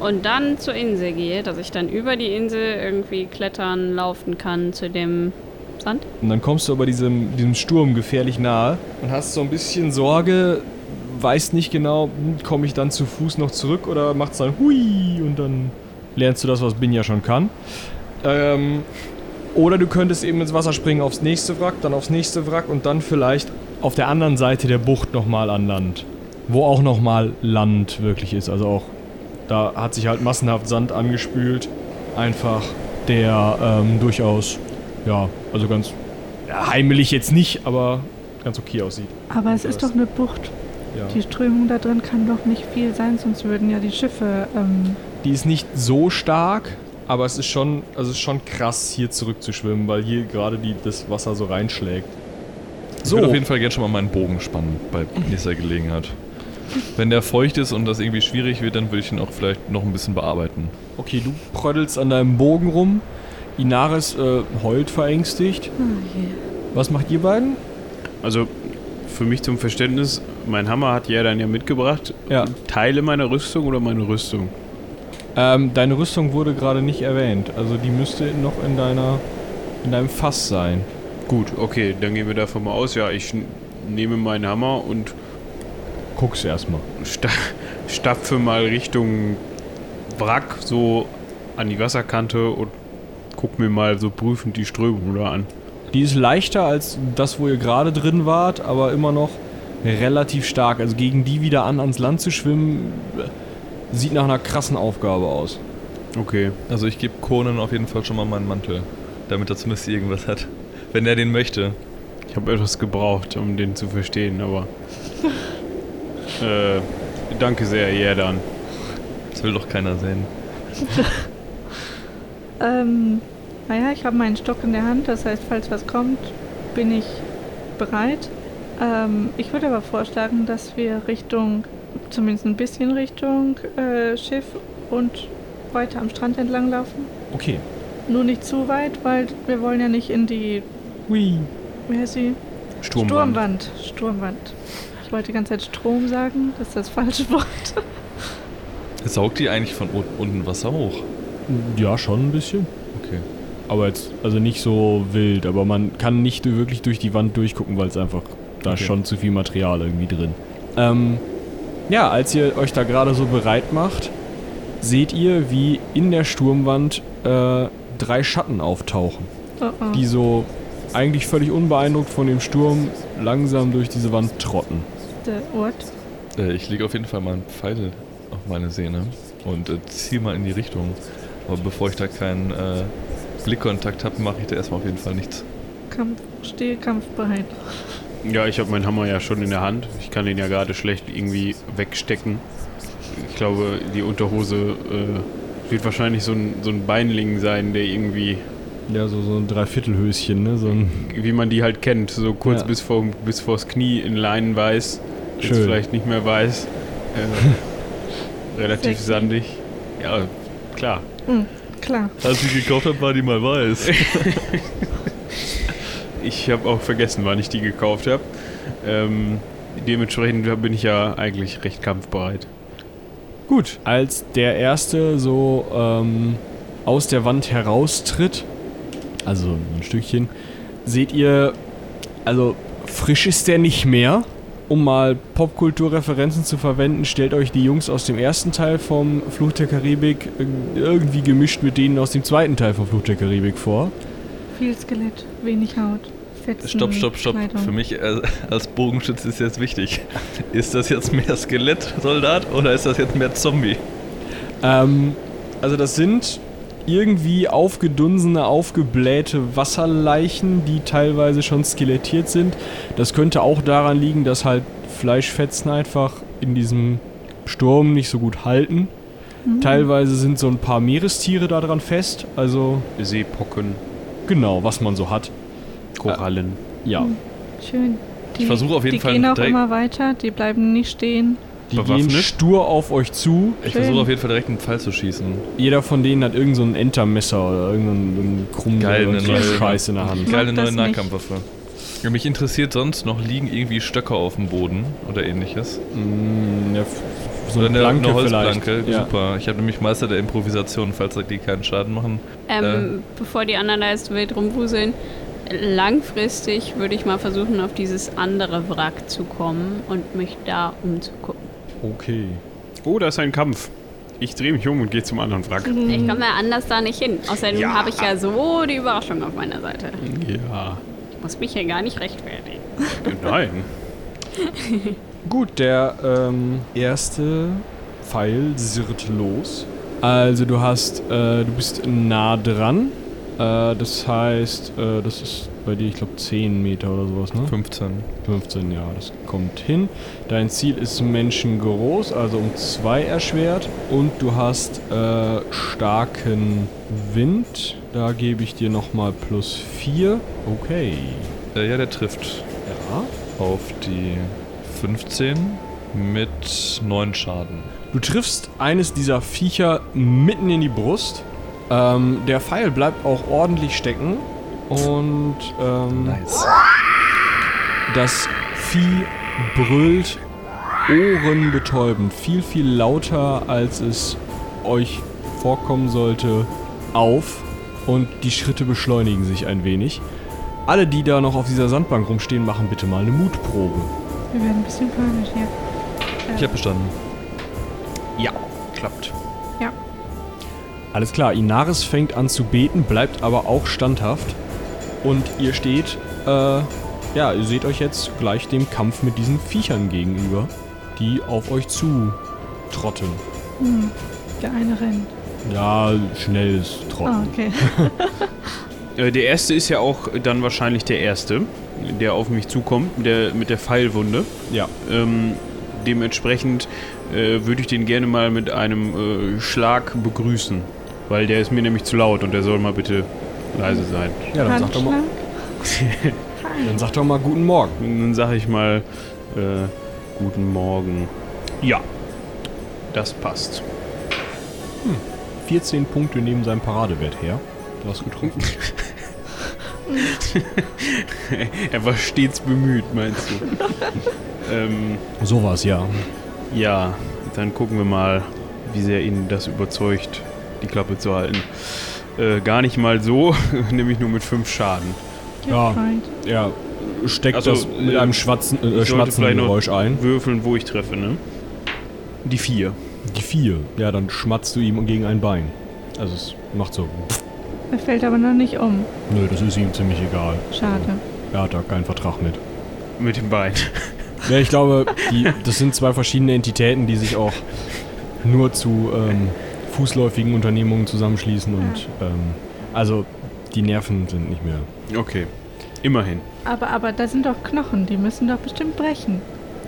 Speaker 3: und dann zur Insel gehe, dass ich dann über die Insel irgendwie klettern, laufen kann zu dem Sand.
Speaker 1: Und dann kommst du aber diesem, diesem Sturm gefährlich nahe und hast so ein bisschen Sorge, weißt nicht genau, hm, komme ich dann zu Fuß noch zurück oder macht's dann hui und dann lernst du das, was Bin ja schon kann. Ähm, oder du könntest eben ins Wasser springen aufs nächste Wrack, dann aufs nächste Wrack und dann vielleicht auf der anderen Seite der Bucht nochmal an Land. Wo auch nochmal Land wirklich ist. Also auch, da hat sich halt massenhaft Sand angespült. Einfach, der ähm, durchaus, ja, also ganz ja, heimelig jetzt nicht, aber ganz okay aussieht.
Speaker 2: Aber es ist doch eine Bucht.
Speaker 1: Ja.
Speaker 2: Die Strömung da drin kann doch nicht viel sein, sonst würden ja die Schiffe. Ähm,
Speaker 1: Die ist nicht so stark, aber es ist schon, also es ist schon krass, hier zurückzuschwimmen, weil hier gerade die, das Wasser so reinschlägt.
Speaker 4: Ich würde auf jeden Fall gerne schon mal meinen Bogen spannen bei nächster Gelegenheit. Wenn der feucht ist und das irgendwie schwierig wird, dann würde ich ihn auch vielleicht noch ein bisschen bearbeiten.
Speaker 1: Okay, du pröddelst an deinem Bogen rum. Inaris äh, heult verängstigt. Was macht ihr beiden?
Speaker 5: Also für mich zum Verständnis, mein Hammer hat ja dann ja mitgebracht.
Speaker 1: Ja.
Speaker 5: Teile meiner Rüstung oder meine Rüstung?
Speaker 1: Ähm, deine Rüstung wurde gerade nicht erwähnt. Also die müsste noch in deiner in deinem Fass sein.
Speaker 5: Gut, okay, dann gehen wir davon mal aus. Ja, ich nehme meinen Hammer und
Speaker 1: Guck's erstmal.
Speaker 5: sta stapfe mal Richtung Wrack so an die Wasserkante und guck mir mal so prüfend die Strömung da an.
Speaker 1: Die ist leichter als das, wo ihr gerade drin wart, aber immer noch relativ stark. Also gegen die wieder an ans Land zu schwimmen, äh, sieht nach einer krassen Aufgabe aus.
Speaker 5: Okay.
Speaker 4: Also ich gebe Conan auf jeden Fall schon mal meinen Mantel, damit er zumindest irgendwas hat. Wenn er den möchte.
Speaker 5: Ich habe etwas gebraucht, um den zu verstehen, aber. äh, danke sehr, Jerdan.
Speaker 4: Das will doch keiner sehen.
Speaker 2: ähm, naja, ich habe meinen Stock in der Hand, das heißt, falls was kommt, bin ich bereit. Ähm, ich würde aber vorschlagen, dass wir Richtung, zumindest ein bisschen Richtung äh, Schiff und weiter am Strand entlang laufen.
Speaker 1: Okay.
Speaker 2: Nur nicht zu weit, weil wir wollen ja nicht in die,
Speaker 1: Hui.
Speaker 2: wie heißt sie?
Speaker 5: Sturmwand.
Speaker 2: Sturmwand. Sturmwand. Ich wollte die ganze Zeit Strom sagen, das ist das falsche Wort.
Speaker 4: Saugt die eigentlich von un- unten Wasser hoch?
Speaker 1: Ja, schon ein bisschen.
Speaker 4: Okay.
Speaker 1: Aber jetzt, also nicht so wild, aber man kann nicht wirklich durch die Wand durchgucken, weil es einfach, da ist
Speaker 4: Okay.
Speaker 1: schon zu viel Material irgendwie drin. Ähm, ja, als ihr euch da gerade so bereit macht, seht ihr, wie in der Sturmwand äh, drei Schatten auftauchen,
Speaker 2: Oh, oh.
Speaker 1: die so eigentlich völlig unbeeindruckt von dem Sturm langsam durch diese Wand trotten.
Speaker 2: Der Ort.
Speaker 4: Äh, ich lege auf jeden Fall mal einen Pfeil auf meine Sehne und äh, ziehe mal in die Richtung. Aber bevor ich da keinen äh, Blickkontakt habe, mache ich da erstmal auf jeden Fall nichts.
Speaker 2: Kampf, stehe kampfbereit.
Speaker 5: Ja, ich habe meinen Hammer ja schon in der Hand. Ich kann den ja gerade schlecht irgendwie wegstecken. Ich glaube, die Unterhose äh, wird wahrscheinlich so ein, so ein Beinling sein, der irgendwie,
Speaker 1: Ja, so, so ein Dreiviertelhöschen, ne? So ein
Speaker 5: wie man die halt kennt, so kurz
Speaker 1: Ja.
Speaker 5: bis, vor, bis vors Knie in Leinen weiß, jetzt
Speaker 1: Schön.
Speaker 5: vielleicht nicht mehr weiß. Äh, relativ
Speaker 2: Sexy.
Speaker 5: sandig. Ja, klar.
Speaker 2: Hm, klar.
Speaker 4: Als ich gekauft habe, war die mal weiß.
Speaker 5: Ich habe auch vergessen, wann ich die gekauft habe. Ähm, dementsprechend bin ich ja eigentlich recht kampfbereit.
Speaker 1: Gut, als der erste so ähm, aus der Wand heraustritt, also ein Stückchen, seht ihr, also frisch ist der nicht mehr. Um mal Popkulturreferenzen zu verwenden, stellt euch die Jungs aus dem ersten Teil vom Fluch der Karibik äh, irgendwie gemischt mit denen aus dem zweiten Teil vom Fluch der Karibik vor.
Speaker 2: Viel Skelett, wenig Haut. Fetzen,
Speaker 4: Stopp, stopp, stopp.
Speaker 2: Kleidung.
Speaker 4: Für mich äh, als Bogenschütze ist jetzt wichtig. Ist das jetzt mehr Skelettsoldat oder ist das jetzt mehr Zombie?
Speaker 1: Ähm, also das sind irgendwie aufgedunsene, aufgeblähte Wasserleichen, die teilweise schon skelettiert sind. Das könnte auch daran liegen, dass halt Fleischfetzen einfach in diesem Sturm nicht so gut halten.
Speaker 2: Mhm.
Speaker 1: Teilweise sind so ein paar Meerestiere daran fest. Also
Speaker 5: Seepocken,
Speaker 1: genau, was man so hat.
Speaker 5: Korallen.
Speaker 1: Ja,
Speaker 2: Schön. Die,
Speaker 4: Ich versuche auf jeden
Speaker 2: die
Speaker 4: Fall
Speaker 2: gehen auch immer weiter, die bleiben nicht stehen.
Speaker 1: Die
Speaker 5: Bewaffnet?
Speaker 1: gehen stur auf euch zu.
Speaker 4: Ich versuche auf jeden Fall direkt einen Pfeil zu schießen.
Speaker 1: Jeder von denen hat irgendein so ein Entermesser oder irgendein Krumm
Speaker 4: Geil,
Speaker 1: oder
Speaker 4: eine
Speaker 1: so
Speaker 4: neue-
Speaker 1: Scheiß in der Hand.
Speaker 4: Geile neue. Nahkampfwaffe. Ja, mich interessiert sonst noch, liegen irgendwie Stöcke auf dem Boden oder ähnliches?
Speaker 1: Mm, ja, so
Speaker 4: oder
Speaker 1: eine
Speaker 4: eine,
Speaker 1: Planke
Speaker 4: eine
Speaker 1: vielleicht.
Speaker 4: Holzplanke?
Speaker 1: Ja.
Speaker 4: Super. Ich habe nämlich Meister der Improvisation, falls die keinen Schaden machen.
Speaker 3: Ähm, bevor die anderen da jetzt wild rumwuseln, langfristig würde ich mal versuchen, auf dieses andere Wrack zu kommen und mich da umzugucken.
Speaker 1: Okay.
Speaker 5: Oh, da ist ein Kampf. Ich drehe mich um und gehe zum anderen Wrack.
Speaker 3: Ich komme ja anders da nicht hin. Außerdem
Speaker 5: Ja.
Speaker 3: habe ich ja so die Überraschung auf meiner Seite.
Speaker 5: Ja.
Speaker 3: Ich muss mich hier gar nicht rechtfertigen.
Speaker 5: Nein.
Speaker 1: Gut, der ähm, erste Pfeil sirrt los. Also du hast, äh, du bist nah dran. Äh, das heißt, äh, das ist bei dir, ich glaube, 10 Meter oder sowas, ne?
Speaker 4: 15.
Speaker 1: 15, ja, das kommt hin. Dein Ziel ist menschengroß, also um 2 erschwert. Und du hast äh, starken Wind. Da gebe ich dir nochmal plus 4. Okay.
Speaker 4: Äh, ja, der trifft
Speaker 1: Ja.
Speaker 4: auf die 15 mit 9 Schaden.
Speaker 1: Du triffst eines dieser Viecher mitten in die Brust. Ähm, der Pfeil bleibt auch ordentlich stecken. Und ähm,
Speaker 4: Nice.
Speaker 1: das Vieh brüllt ohrenbetäubend. Viel, viel lauter, als es euch vorkommen sollte, auf. Und die Schritte beschleunigen sich ein wenig. Alle, die da noch auf dieser Sandbank rumstehen, machen bitte mal eine Mutprobe.
Speaker 2: Wir werden ein bisschen panisch hier.
Speaker 4: Ich habe bestanden.
Speaker 5: Ja, klappt.
Speaker 1: Alles klar, Inaris fängt an zu beten, bleibt aber auch standhaft. Und ihr steht, äh, ja, ihr seht euch jetzt gleich dem Kampf mit diesen Viechern gegenüber, die auf euch zu trotten.
Speaker 2: Hm. Der eine rennt.
Speaker 1: Ja, schnelles
Speaker 2: Ah,
Speaker 1: Trotten.
Speaker 2: okay.
Speaker 5: Äh, der erste ist ja auch dann wahrscheinlich der erste, der auf mich zukommt, mit der, mit der Pfeilwunde.
Speaker 1: Ja.
Speaker 5: Ähm, dementsprechend äh, würde ich den gerne mal mit einem äh, Schlag begrüßen. Weil der ist mir nämlich zu laut und der soll mal bitte leise sein.
Speaker 1: Ja, dann sag doch mal, dann sag doch mal guten Morgen.
Speaker 5: Und dann sage ich mal, äh, guten Morgen. Ja, das passt.
Speaker 1: 14 Punkte neben seinem Paradewert her. Du hast getroffen.
Speaker 5: er war stets bemüht, meinst du? ähm,
Speaker 1: So war's, ja.
Speaker 5: ja, dann gucken wir mal, wie sehr ihn das überzeugt, die Klappe zu halten. Äh, gar nicht mal so, nämlich nur mit fünf Schaden.
Speaker 1: Ja. Er steckt
Speaker 5: Also,
Speaker 1: das mit
Speaker 5: äh,
Speaker 1: einem schwatzen, äh,
Speaker 5: ich sollte
Speaker 1: schmatzenden Geräusch ein.
Speaker 5: Würfeln, wo ich treffe, ne? Die vier.
Speaker 1: Die vier. Ja, dann schmatzt du ihm gegen ein Bein. Also es macht so.
Speaker 2: Er fällt aber noch nicht um.
Speaker 1: Nö, das ist ihm ziemlich egal.
Speaker 2: Schade.
Speaker 1: Er hat da keinen Vertrag mit.
Speaker 5: Mit dem Bein.
Speaker 1: Ja, ich glaube, die, das sind zwei verschiedene Entitäten, die sich auch nur zu ähm, fußläufigen Unternehmungen zusammenschließen und ähm, also die Nerven sind nicht mehr.
Speaker 5: Okay. Immerhin.
Speaker 2: Aber, aber da sind doch Knochen, die müssen doch bestimmt brechen.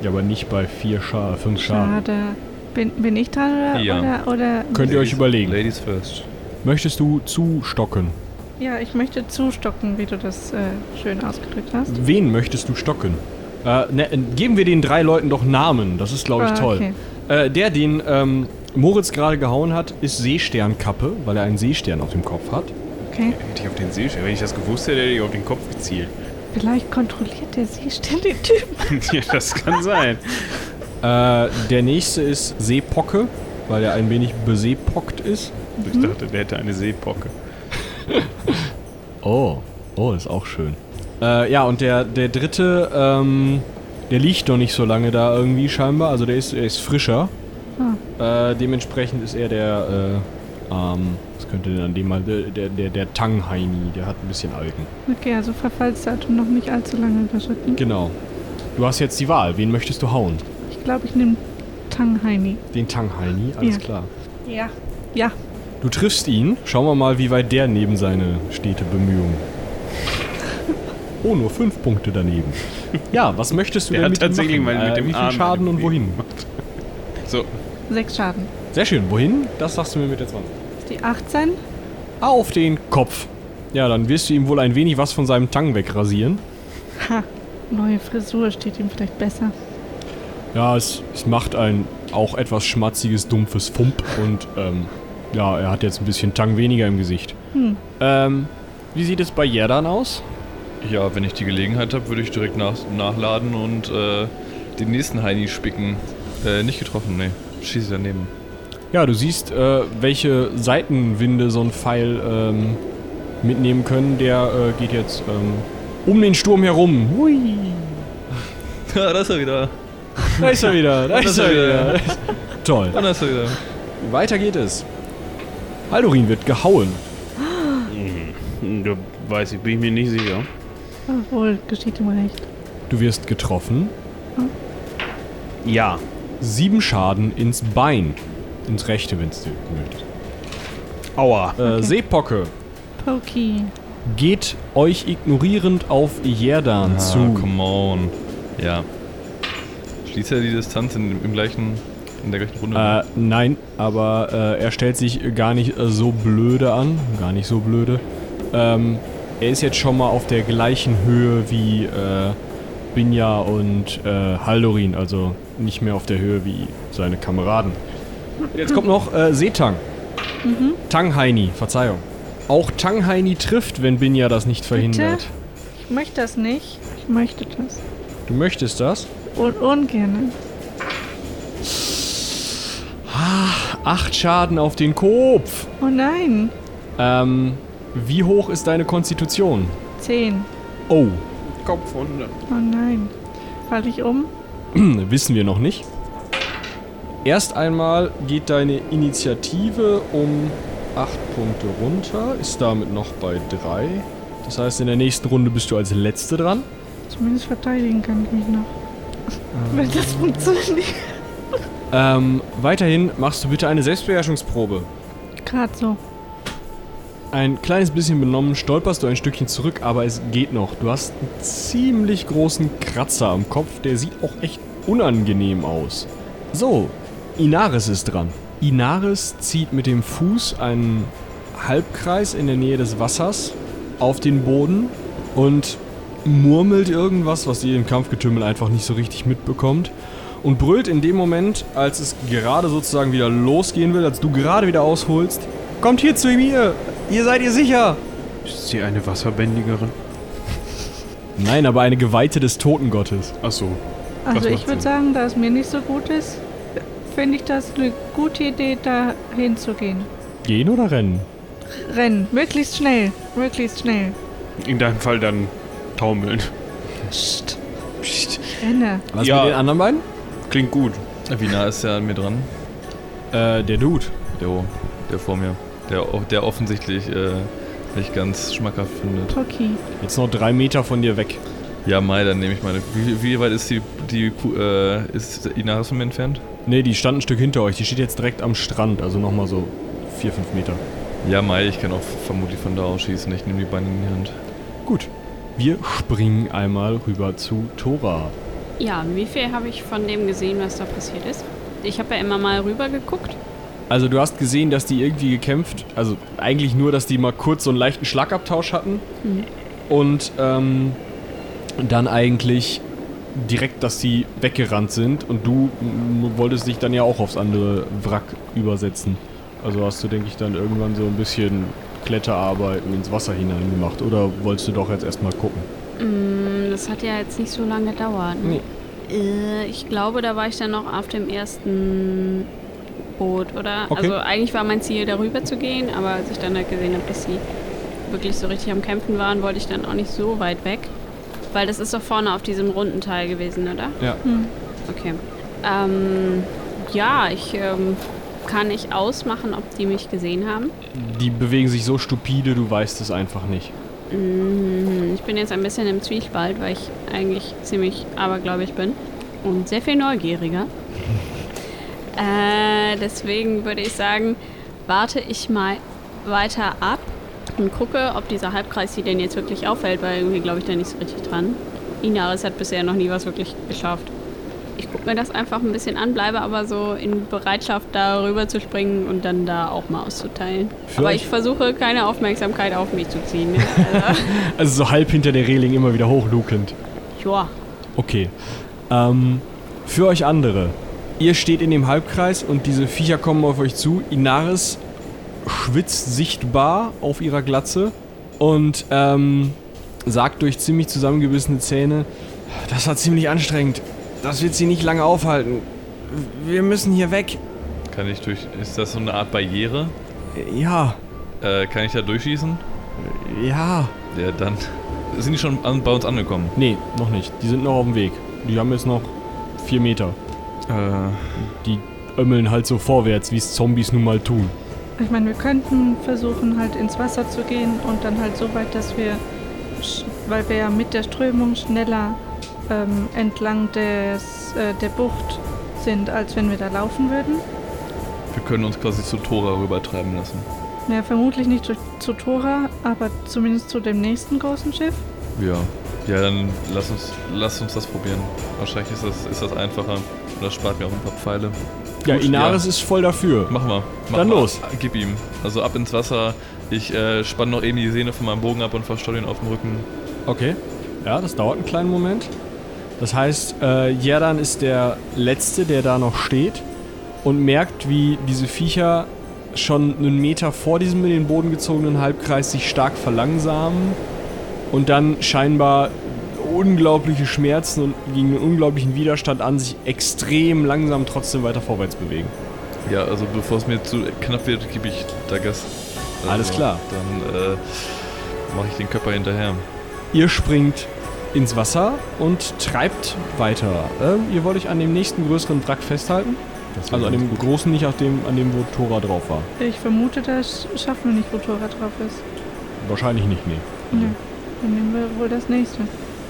Speaker 1: Ja, aber nicht bei vier Scha fünf Schaden.
Speaker 2: Schade. Bin, bin ich dran oder?
Speaker 4: Ja.
Speaker 2: Oder, oder
Speaker 1: Könnt ihr euch überlegen.
Speaker 4: Ladies first.
Speaker 1: Möchtest du zustocken?
Speaker 2: ja, ich möchte zustocken, wie du das äh, schön ausgedrückt hast.
Speaker 1: Wen möchtest du stocken? Äh, ne, äh, geben wir den drei Leuten doch Namen. Das ist, glaube ich,
Speaker 2: Ah,
Speaker 1: toll.
Speaker 2: okay.
Speaker 1: Äh, der, den ähm, Moritz gerade gehauen hat, ist Seesternkappe, weil er einen Seestern auf dem Kopf hat.
Speaker 2: Okay.
Speaker 5: Hätte ich auf den See, wenn ich das gewusst hätte, hätte ich auf den Kopf gezielt.
Speaker 2: Vielleicht kontrolliert der Seestern den Typen.
Speaker 5: ja, das kann sein.
Speaker 1: Äh, der nächste ist Seepocke, weil er ein wenig beseepockt ist.
Speaker 5: Ich dachte, der hätte eine Seepocke.
Speaker 1: Oh, oh, ist auch schön. Äh, ja, und der, der dritte, ähm, der liegt noch nicht so lange da irgendwie scheinbar. Also der ist, er ist frischer. Äh, dementsprechend ist er der, äh, ähm, was könnte denn an dem mal, der, der, der, der Tanghaini, der hat ein bisschen Alten.
Speaker 2: Okay, also Verfallsdatum noch nicht allzu lange überschritten.
Speaker 1: Genau. Du hast jetzt die Wahl. Wen möchtest du hauen?
Speaker 2: Ich glaube, ich nehme Tanghaini.
Speaker 1: Den Tanghaini, alles
Speaker 2: Ja.
Speaker 1: klar.
Speaker 2: Ja. Ja.
Speaker 1: Du triffst ihn. Schauen wir mal, wie weit der neben seine stete Bemühungen. Oh, nur fünf Punkte daneben. Ja, was möchtest du
Speaker 5: Der
Speaker 1: denn
Speaker 5: hat
Speaker 1: mit ihm
Speaker 5: tatsächlich
Speaker 1: machen?
Speaker 5: mal mit
Speaker 1: äh,
Speaker 5: dem
Speaker 1: Wie viel
Speaker 5: Arm
Speaker 1: Schaden und wohin?
Speaker 5: So,
Speaker 2: Sechs Schaden.
Speaker 1: Sehr schön. Wohin? Das sagst du mir mit der 20.
Speaker 2: Ist die 18?
Speaker 1: Auf den Kopf. Ja, dann wirst du ihm wohl ein wenig was von seinem Tang wegrasieren.
Speaker 2: Ha. Neue Frisur steht ihm vielleicht besser.
Speaker 1: Ja, es, es macht ein auch etwas schmatziges, dumpfes Fump und ähm, ja, er hat jetzt ein bisschen Tang weniger im Gesicht.
Speaker 2: Hm.
Speaker 1: Ähm, wie sieht es bei Jerdan aus?
Speaker 4: Ja, wenn ich die Gelegenheit habe, würde ich direkt nach, nachladen und äh, den nächsten Heini spicken. Äh, nicht getroffen, nee. Schieße daneben.
Speaker 1: Ja, du siehst, äh, welche Seitenwinde so ein Pfeil ähm, mitnehmen können. Der äh, geht jetzt ähm, um den Sturm herum. Hui.
Speaker 4: Ja, da ist er wieder.
Speaker 1: Da ist er wieder, da ist er wieder. Toll.
Speaker 4: Da ist er wieder.
Speaker 1: Weiter geht es. Haldorin wird gehauen.
Speaker 5: da weiß ich, bin ich mir nicht sicher.
Speaker 2: Obwohl, geschieht ihm recht.
Speaker 1: Du wirst getroffen.
Speaker 5: Ja.
Speaker 1: Sieben Schaden ins Bein. Ins rechte, wenn es du möchtest.
Speaker 5: Aua.
Speaker 1: Äh, Seepocke.
Speaker 2: Pokey.
Speaker 1: geht euch ignorierend auf Jerdan
Speaker 4: Ah,
Speaker 1: zu.
Speaker 4: come on. Ja. Schließt er die Distanz in, im gleichen, in der gleichen Runde?
Speaker 1: Äh, nein, aber äh, er stellt sich gar nicht äh, so blöde an. Gar nicht so blöde. Ähm, er ist jetzt schon mal auf der gleichen Höhe wie äh, Binja und äh, Haldorin, also nicht mehr auf der Höhe wie seine Kameraden. Jetzt kommt noch äh, Setang. Tanghaini, Verzeihung. Auch Tanghaini trifft, wenn Binja das nicht verhindert.
Speaker 2: Ich möchte das nicht. Ich möchte das.
Speaker 1: Du möchtest das?
Speaker 2: Un ungern.
Speaker 1: Acht Schaden auf den Kopf.
Speaker 2: Oh nein.
Speaker 1: Ähm, wie hoch ist deine Konstitution?
Speaker 2: Zehn.
Speaker 1: Oh,
Speaker 5: Kopfwunde.
Speaker 2: Oh nein. Fall ich um?
Speaker 1: wissen wir noch nicht. Erst einmal geht deine Initiative um 8 Punkte runter, ist damit noch bei 3. Das heißt, in der nächsten Runde bist du als Letzte dran.
Speaker 2: Zumindest verteidigen kann ich mich noch. Wenn das funktioniert.
Speaker 1: Ähm, weiterhin machst du bitte eine Selbstbeherrschungsprobe.
Speaker 2: Gerade so.
Speaker 1: Ein kleines bisschen benommen stolperst du ein Stückchen zurück, aber es geht noch. Du hast einen ziemlich großen Kratzer am Kopf, der sieht auch echt unangenehm aus. So, Inaris ist dran. Inaris zieht mit dem Fuß einen Halbkreis in der Nähe des Wassers auf den Boden und murmelt irgendwas, was ihr im Kampfgetümmel einfach nicht so richtig mitbekommt. Und brüllt in dem Moment, als es gerade sozusagen wieder losgehen will, als du gerade wieder ausholst, kommt hier zu mir! Ihr seid ihr sicher!
Speaker 5: Ist sie eine Wasserbändigerin?
Speaker 1: Nein, aber eine Geweihte des Totengottes.
Speaker 5: Achso.
Speaker 2: Also
Speaker 5: Das
Speaker 2: ich würde sagen, da es mir nicht so gut ist, finde ich das eine gute Idee, da hinzugehen.
Speaker 1: Gehen oder rennen?
Speaker 2: Rennen. Möglichst schnell. Möglichst schnell.
Speaker 5: In deinem Fall dann taumeln.
Speaker 2: Psst.
Speaker 5: Psst.
Speaker 2: Renne.
Speaker 1: Was
Speaker 5: Ja.
Speaker 1: mit den anderen beiden?
Speaker 5: Klingt gut.
Speaker 4: Wie nah ist der an mir dran?
Speaker 1: Äh, der Dude.
Speaker 4: Der, der vor mir. Der, der offensichtlich äh, nicht ganz schmackhaft findet.
Speaker 2: Toki.
Speaker 1: Jetzt noch drei Meter von dir weg.
Speaker 4: Ja, Mai, dann nehme ich meine. Wie, wie weit ist die, die Kuh- äh, ist Inaris von mir entfernt?
Speaker 1: Ne, die stand ein Stück hinter euch. Die steht jetzt direkt am Strand, also nochmal so vier, fünf Meter.
Speaker 4: Ja, Mai, ich kann auch vermutlich von da aus schießen. Ich nehme die Beine in die Hand.
Speaker 1: Gut. Wir springen einmal rüber zu Tora.
Speaker 3: Ja, wie viel habe ich von dem gesehen, was da passiert ist? Ich habe ja immer mal rüber geguckt.
Speaker 1: Also du hast gesehen, dass die irgendwie gekämpft, also eigentlich nur, dass die mal kurz so einen leichten Schlagabtausch hatten
Speaker 3: Mhm.
Speaker 1: und ähm, dann eigentlich direkt, dass die weggerannt sind und du wolltest dich dann ja auch aufs andere Wrack übersetzen. Also hast du, denke ich, dann irgendwann so ein bisschen Kletterarbeiten ins Wasser hinein gemacht oder wolltest du doch jetzt erstmal gucken?
Speaker 3: Mm, Das hat ja jetzt nicht so lange gedauert. Ne? Äh, ich glaube, da war ich dann noch auf dem ersten Boot, oder?
Speaker 1: Okay.
Speaker 3: Also eigentlich war mein Ziel, darüber zu gehen, aber als ich dann halt gesehen habe, dass sie wirklich so richtig am Kämpfen waren, wollte ich dann auch nicht so weit weg. Weil das ist doch vorne auf diesem runden Teil gewesen, oder?
Speaker 1: Ja.
Speaker 2: Hm.
Speaker 3: Okay. Ähm, ja, ich ähm, kann nicht ausmachen, ob die mich gesehen haben.
Speaker 1: Die bewegen sich so stupide, du weißt es einfach nicht.
Speaker 3: Mhm, Ich bin jetzt ein bisschen im Zwiespalt, weil ich eigentlich ziemlich abergläubig bin und sehr viel neugieriger. Äh, deswegen würde ich sagen, warte ich mal weiter ab und gucke, ob dieser Halbkreis sie denn jetzt wirklich auffällt, weil irgendwie glaube ich da nicht so richtig dran. Inaris hat bisher noch nie was wirklich geschafft. Ich gucke mir das einfach ein bisschen an, bleibe aber so in Bereitschaft, da rüber zu springen und dann da auch mal auszuteilen.
Speaker 1: Für
Speaker 3: aber ich versuche keine Aufmerksamkeit auf mich zu ziehen. Ne? Also,
Speaker 1: Also so halb hinter der Reling immer wieder hochlukend.
Speaker 3: ja.
Speaker 1: Okay. Ähm, für euch andere. Ihr steht in dem Halbkreis und diese Viecher kommen auf euch zu. Inaris schwitzt sichtbar auf ihrer Glatze und ähm, sagt durch ziemlich zusammengebissene Zähne, das war ziemlich anstrengend. Das wird sie nicht lange aufhalten. Wir müssen hier weg.
Speaker 4: Kann ich durch. Ist das so eine Art Barriere?
Speaker 1: Ja,
Speaker 4: Äh, kann ich da durchschießen?
Speaker 1: ja.
Speaker 4: Ja, dann. Sind die schon an, bei uns angekommen?
Speaker 1: Nee, noch nicht. Die sind noch auf dem Weg. Die haben jetzt noch vier Meter.
Speaker 4: Äh,
Speaker 1: Die ömmeln halt so vorwärts, wie es Zombies nun mal tun.
Speaker 2: Ich meine, wir könnten versuchen, halt ins Wasser zu gehen und dann halt so weit, dass wir, sch- weil wir ja mit der Strömung schneller ähm, entlang des, äh, der Bucht sind, als wenn wir da laufen würden.
Speaker 4: wir können uns quasi zu Tora rübertreiben lassen.
Speaker 2: Ja, vermutlich nicht zu, zu Tora, aber zumindest zu dem nächsten großen Schiff.
Speaker 4: Ja. Ja, dann lass uns, lass uns das probieren. Wahrscheinlich ist das, ist das einfacher. Und das spart mir auch ein paar Pfeile.
Speaker 1: Ja,
Speaker 4: Gut,
Speaker 1: Inaris
Speaker 4: ja.
Speaker 1: ist voll dafür.
Speaker 4: Machen wir. Mach
Speaker 1: Dann
Speaker 4: mal.
Speaker 1: los.
Speaker 4: Gib ihm. Also ab ins Wasser. Ich äh, spanne noch eben die Sehne von meinem Bogen ab und verstoll ihn auf dem Rücken.
Speaker 1: Okay. Ja, das dauert einen kleinen Moment. Das heißt, äh, Jerdan ist der Letzte, der da noch steht und merkt, wie diese Viecher schon einen Meter vor diesem in den Boden gezogenen Halbkreis sich stark verlangsamen und dann scheinbar unglaubliche Schmerzen und gegen einen unglaublichen Widerstand an sich extrem langsam trotzdem weiter vorwärts bewegen.
Speaker 4: Ja, also bevor es mir zu knapp wird, gebe ich da Gas. Also,
Speaker 1: Alles klar.
Speaker 4: Dann äh, mache ich den Körper hinterher.
Speaker 1: Ihr springt ins Wasser und treibt weiter. Ähm, ihr wollt euch an dem nächsten größeren Wrack festhalten? Also an dem großen, nicht auf dem, an dem, wo Tora drauf war.
Speaker 2: Ich vermute, das schaffen wir nicht, wo Tora drauf ist.
Speaker 1: Wahrscheinlich nicht, nee.
Speaker 2: Nö. Dann nehmen wir wohl das nächste.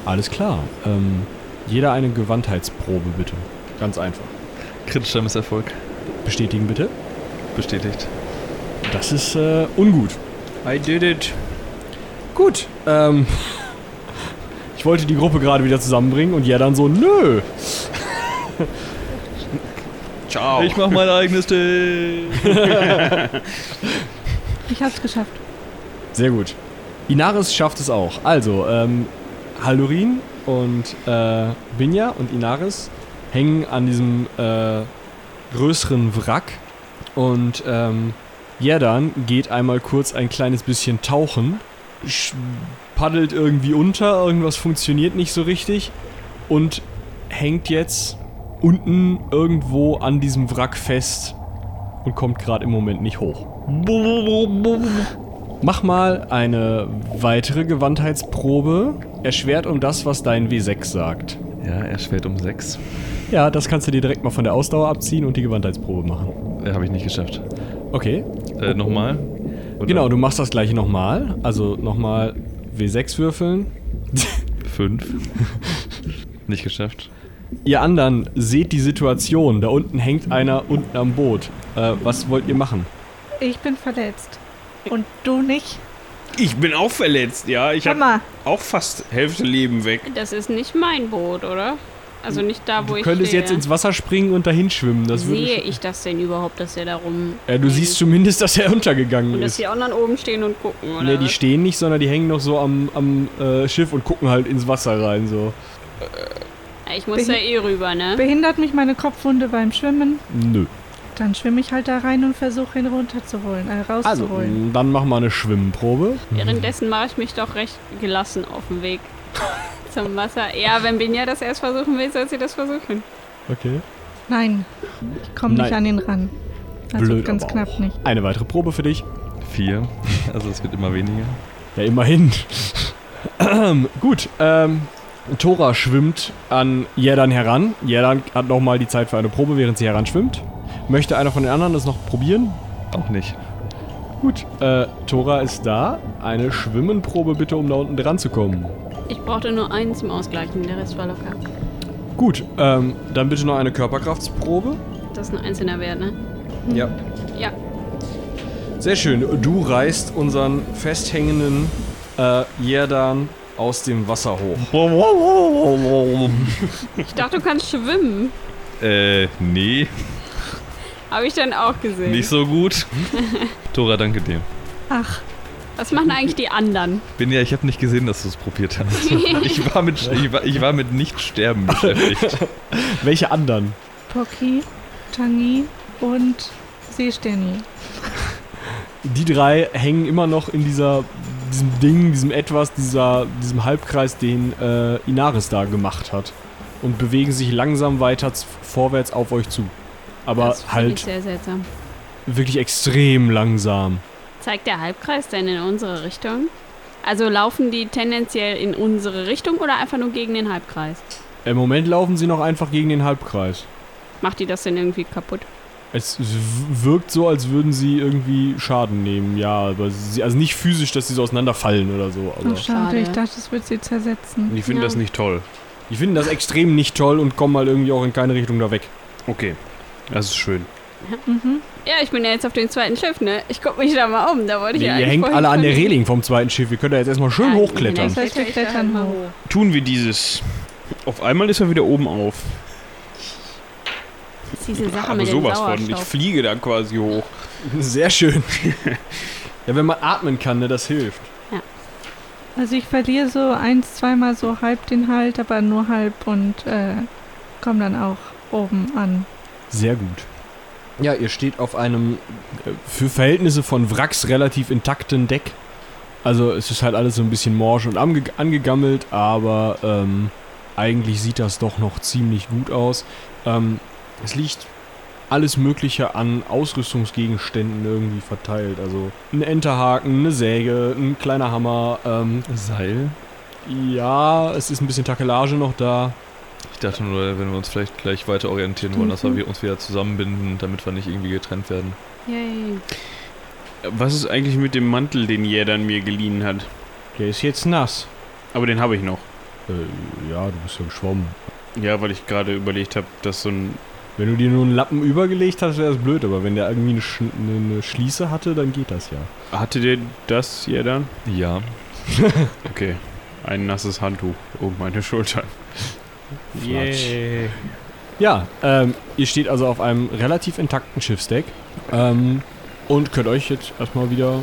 Speaker 1: Alles klar. Ähm, jeder eine Gewandheitsprobe bitte. Ganz einfach.
Speaker 4: Kritischer Misserfolg.
Speaker 1: Bestätigen bitte.
Speaker 4: Bestätigt.
Speaker 1: Das ist äh, ungut.
Speaker 5: I did it.
Speaker 1: Gut. Ähm, ich wollte die Gruppe gerade wieder zusammenbringen und ja dann so, nö.
Speaker 5: Ciao.
Speaker 4: Ich mach mein eigenes Ding.
Speaker 2: Ich hab's geschafft.
Speaker 1: Sehr gut. Inaris schafft es auch. Also, ähm, Haldurin und äh, Binja und Inaris hängen an diesem äh, größeren Wrack und ähm, Jerdan geht einmal kurz ein kleines bisschen tauchen, paddelt irgendwie unter, irgendwas funktioniert nicht so richtig und hängt jetzt unten irgendwo an diesem Wrack fest und kommt gerade im Moment nicht hoch. Mach mal eine weitere Gewandheitsprobe. Erschwert um das, was dein W6 sagt.
Speaker 4: Ja, er schwert um 6.
Speaker 1: Ja, das kannst du dir direkt mal von der Ausdauer abziehen und die Gewandheitsprobe machen.
Speaker 4: Äh, Habe ich nicht geschafft.
Speaker 1: Okay.
Speaker 4: Äh, nochmal? Oder
Speaker 1: Genau, du machst das gleiche nochmal. Also nochmal W6 würfeln.
Speaker 4: Fünf. nicht geschafft.
Speaker 1: Ihr anderen seht die Situation. Da unten hängt einer unten am Boot. Äh, was wollt ihr machen?
Speaker 2: Ich bin verletzt. Und du nicht?
Speaker 5: Ich bin auch verletzt, ja. Ich habe auch fast Hälfte Leben weg.
Speaker 3: Das ist nicht mein Boot, oder? Also nicht da, wo
Speaker 1: Du
Speaker 3: ich
Speaker 1: könntest
Speaker 3: stehe.
Speaker 1: jetzt ins Wasser springen und dahin schwimmen. Das
Speaker 3: Sehe ich das denn überhaupt, dass er da rum...
Speaker 1: Ja, du siehst zumindest, dass er untergegangen
Speaker 3: Und dass
Speaker 1: ist.
Speaker 3: die anderen oben stehen und gucken, oder
Speaker 1: Nee, die
Speaker 3: was?
Speaker 1: stehen nicht, sondern die hängen noch so am, am äh, Schiff und gucken halt ins Wasser rein. So.
Speaker 3: Ja, Ich muss da eh rüber, ne?
Speaker 2: behindert mich meine Kopfwunde beim Schwimmen?
Speaker 1: Nö.
Speaker 2: Dann schwimme ich halt da rein und versuche ihn runterzuholen, äh,
Speaker 1: Also,
Speaker 2: rauszuholen.
Speaker 1: mh, dann machen wir eine Schwimmprobe.
Speaker 3: Währenddessen mache ich mich doch recht gelassen auf dem Weg zum Wasser. Ja, wenn Binja das erst versuchen will, soll sie das versuchen.
Speaker 1: Okay.
Speaker 2: Nein, ich komme nicht an ihn ran. Also
Speaker 1: Blöd,
Speaker 2: ganz
Speaker 1: aber
Speaker 2: knapp
Speaker 1: auch.
Speaker 2: nicht.
Speaker 1: Eine weitere Probe für dich.
Speaker 4: Vier. Also es wird immer weniger.
Speaker 1: Ja, immerhin. Gut, ähm, Tora schwimmt an Jerdan heran. Jerdan hat nochmal die Zeit für eine Probe, während sie heranschwimmt. Möchte einer von den anderen das noch probieren?
Speaker 4: Auch nicht.
Speaker 1: Gut, äh, Tora ist da. Eine Schwimmenprobe bitte, um da unten dran zu kommen.
Speaker 3: Ich brauchte nur einen zum Ausgleichen, der Rest war locker.
Speaker 1: Gut, ähm, dann bitte noch eine Körperkraftsprobe.
Speaker 3: Das ist ein einzelner Wert, ne?
Speaker 1: Ja.
Speaker 3: Ja.
Speaker 1: Sehr schön. Du reißt unseren festhängenden äh, Jerdan aus dem Wasser hoch.
Speaker 3: Ich dachte, du kannst schwimmen.
Speaker 4: Äh, nee,
Speaker 3: Habe ich dann auch gesehen.
Speaker 4: nicht so gut. Tora, danke dir.
Speaker 2: Ach,
Speaker 3: Was machen eigentlich die anderen?
Speaker 4: Bin ja, ich habe nicht gesehen, dass du es probiert hast. Ich war mit, ich war, ich war mit Nicht-Sterben beschäftigt.
Speaker 1: Welche anderen?
Speaker 2: Pocky, Tangi und Seesterni.
Speaker 1: Die drei hängen immer noch in dieser, diesem Ding, diesem Etwas, dieser, diesem Halbkreis, den äh, Inaris da gemacht hat. Und bewegen sich langsam weiter vorwärts auf euch zu. Aber
Speaker 3: das finde ich
Speaker 1: halt
Speaker 3: sehr seltsam.
Speaker 1: wirklich extrem langsam.
Speaker 3: Zeigt der Halbkreis denn in unsere Richtung? Also laufen die tendenziell in unsere Richtung oder einfach nur gegen den Halbkreis?
Speaker 1: Im Moment laufen sie noch einfach gegen den Halbkreis.
Speaker 3: Macht die das denn irgendwie kaputt?
Speaker 1: Es wirkt so, als würden sie irgendwie Schaden nehmen, ja, aber sie, also nicht physisch, dass sie so auseinanderfallen oder so. Aber
Speaker 2: Oh, schade,
Speaker 3: Schade.
Speaker 2: ich dachte, es wird sie zersetzen.
Speaker 5: Ich finde
Speaker 3: Ja.
Speaker 5: das nicht toll.
Speaker 1: die finden das extrem nicht toll und kommen halt irgendwie auch in keine Richtung da weg.
Speaker 5: Okay, das ist schön.
Speaker 2: Mhm.
Speaker 3: Ja, ich bin ja jetzt auf dem zweiten Schiff, ne? Ich guck mich da mal um. Da wollte ich
Speaker 1: Ihr,
Speaker 3: ja
Speaker 1: ihr hängt alle an der. Reling vom zweiten Schiff. Ihr könnt da jetzt erstmal schön
Speaker 3: Ja,
Speaker 1: hochklettern.
Speaker 2: Das heißt, wir klettern
Speaker 3: mal
Speaker 2: hoch.
Speaker 5: Tun wir dieses. Auf einmal ist er wieder oben auf.
Speaker 3: Das ist diese Sache
Speaker 5: Aber
Speaker 3: mit
Speaker 5: sowas von. Ich fliege da quasi hoch.
Speaker 1: Sehr schön. ja, wenn man atmen kann, ne, das hilft.
Speaker 2: Also ich verliere so eins, zweimal so halb den Halt, aber nur halb und äh, komme dann auch oben an.
Speaker 1: Sehr gut. Ja, ihr steht auf einem äh, für Verhältnisse von Wracks relativ intakten Deck. Also es ist halt alles so ein bisschen morsch und ange angegammelt, aber ähm, eigentlich sieht das doch noch ziemlich gut aus. Ähm, es liegt alles Mögliche an Ausrüstungsgegenständen irgendwie verteilt. Also ein Enterhaken, eine Säge, ein kleiner Hammer. Ähm,
Speaker 4: Seil?
Speaker 1: ja, es ist ein bisschen Takelage noch da.
Speaker 4: Ich dachte nur, wenn wir uns vielleicht gleich weiter orientieren wollen, dass wir uns wieder zusammenbinden, damit wir nicht irgendwie getrennt werden.
Speaker 3: Yay.
Speaker 5: Was ist eigentlich mit dem Mantel, den Jedan mir geliehen hat?
Speaker 1: Der ist jetzt nass.
Speaker 5: Aber den habe ich noch.
Speaker 1: Äh, ja, du bist ja geschwommen.
Speaker 5: Ja, weil ich gerade überlegt habe, dass so ein.
Speaker 1: Wenn du dir nur einen Lappen übergelegt hast, wäre das blöd, aber wenn der irgendwie eine, Sch eine, Schließe hatte, dann geht das ja.
Speaker 5: Hatte der das Jedan?
Speaker 4: Ja.
Speaker 5: Okay. Ein nasses Handtuch um meine Schultern.
Speaker 1: Flatsch. Ja, ähm, ihr steht also auf einem relativ intakten Schiffsdeck ähm, und könnt euch jetzt erstmal wieder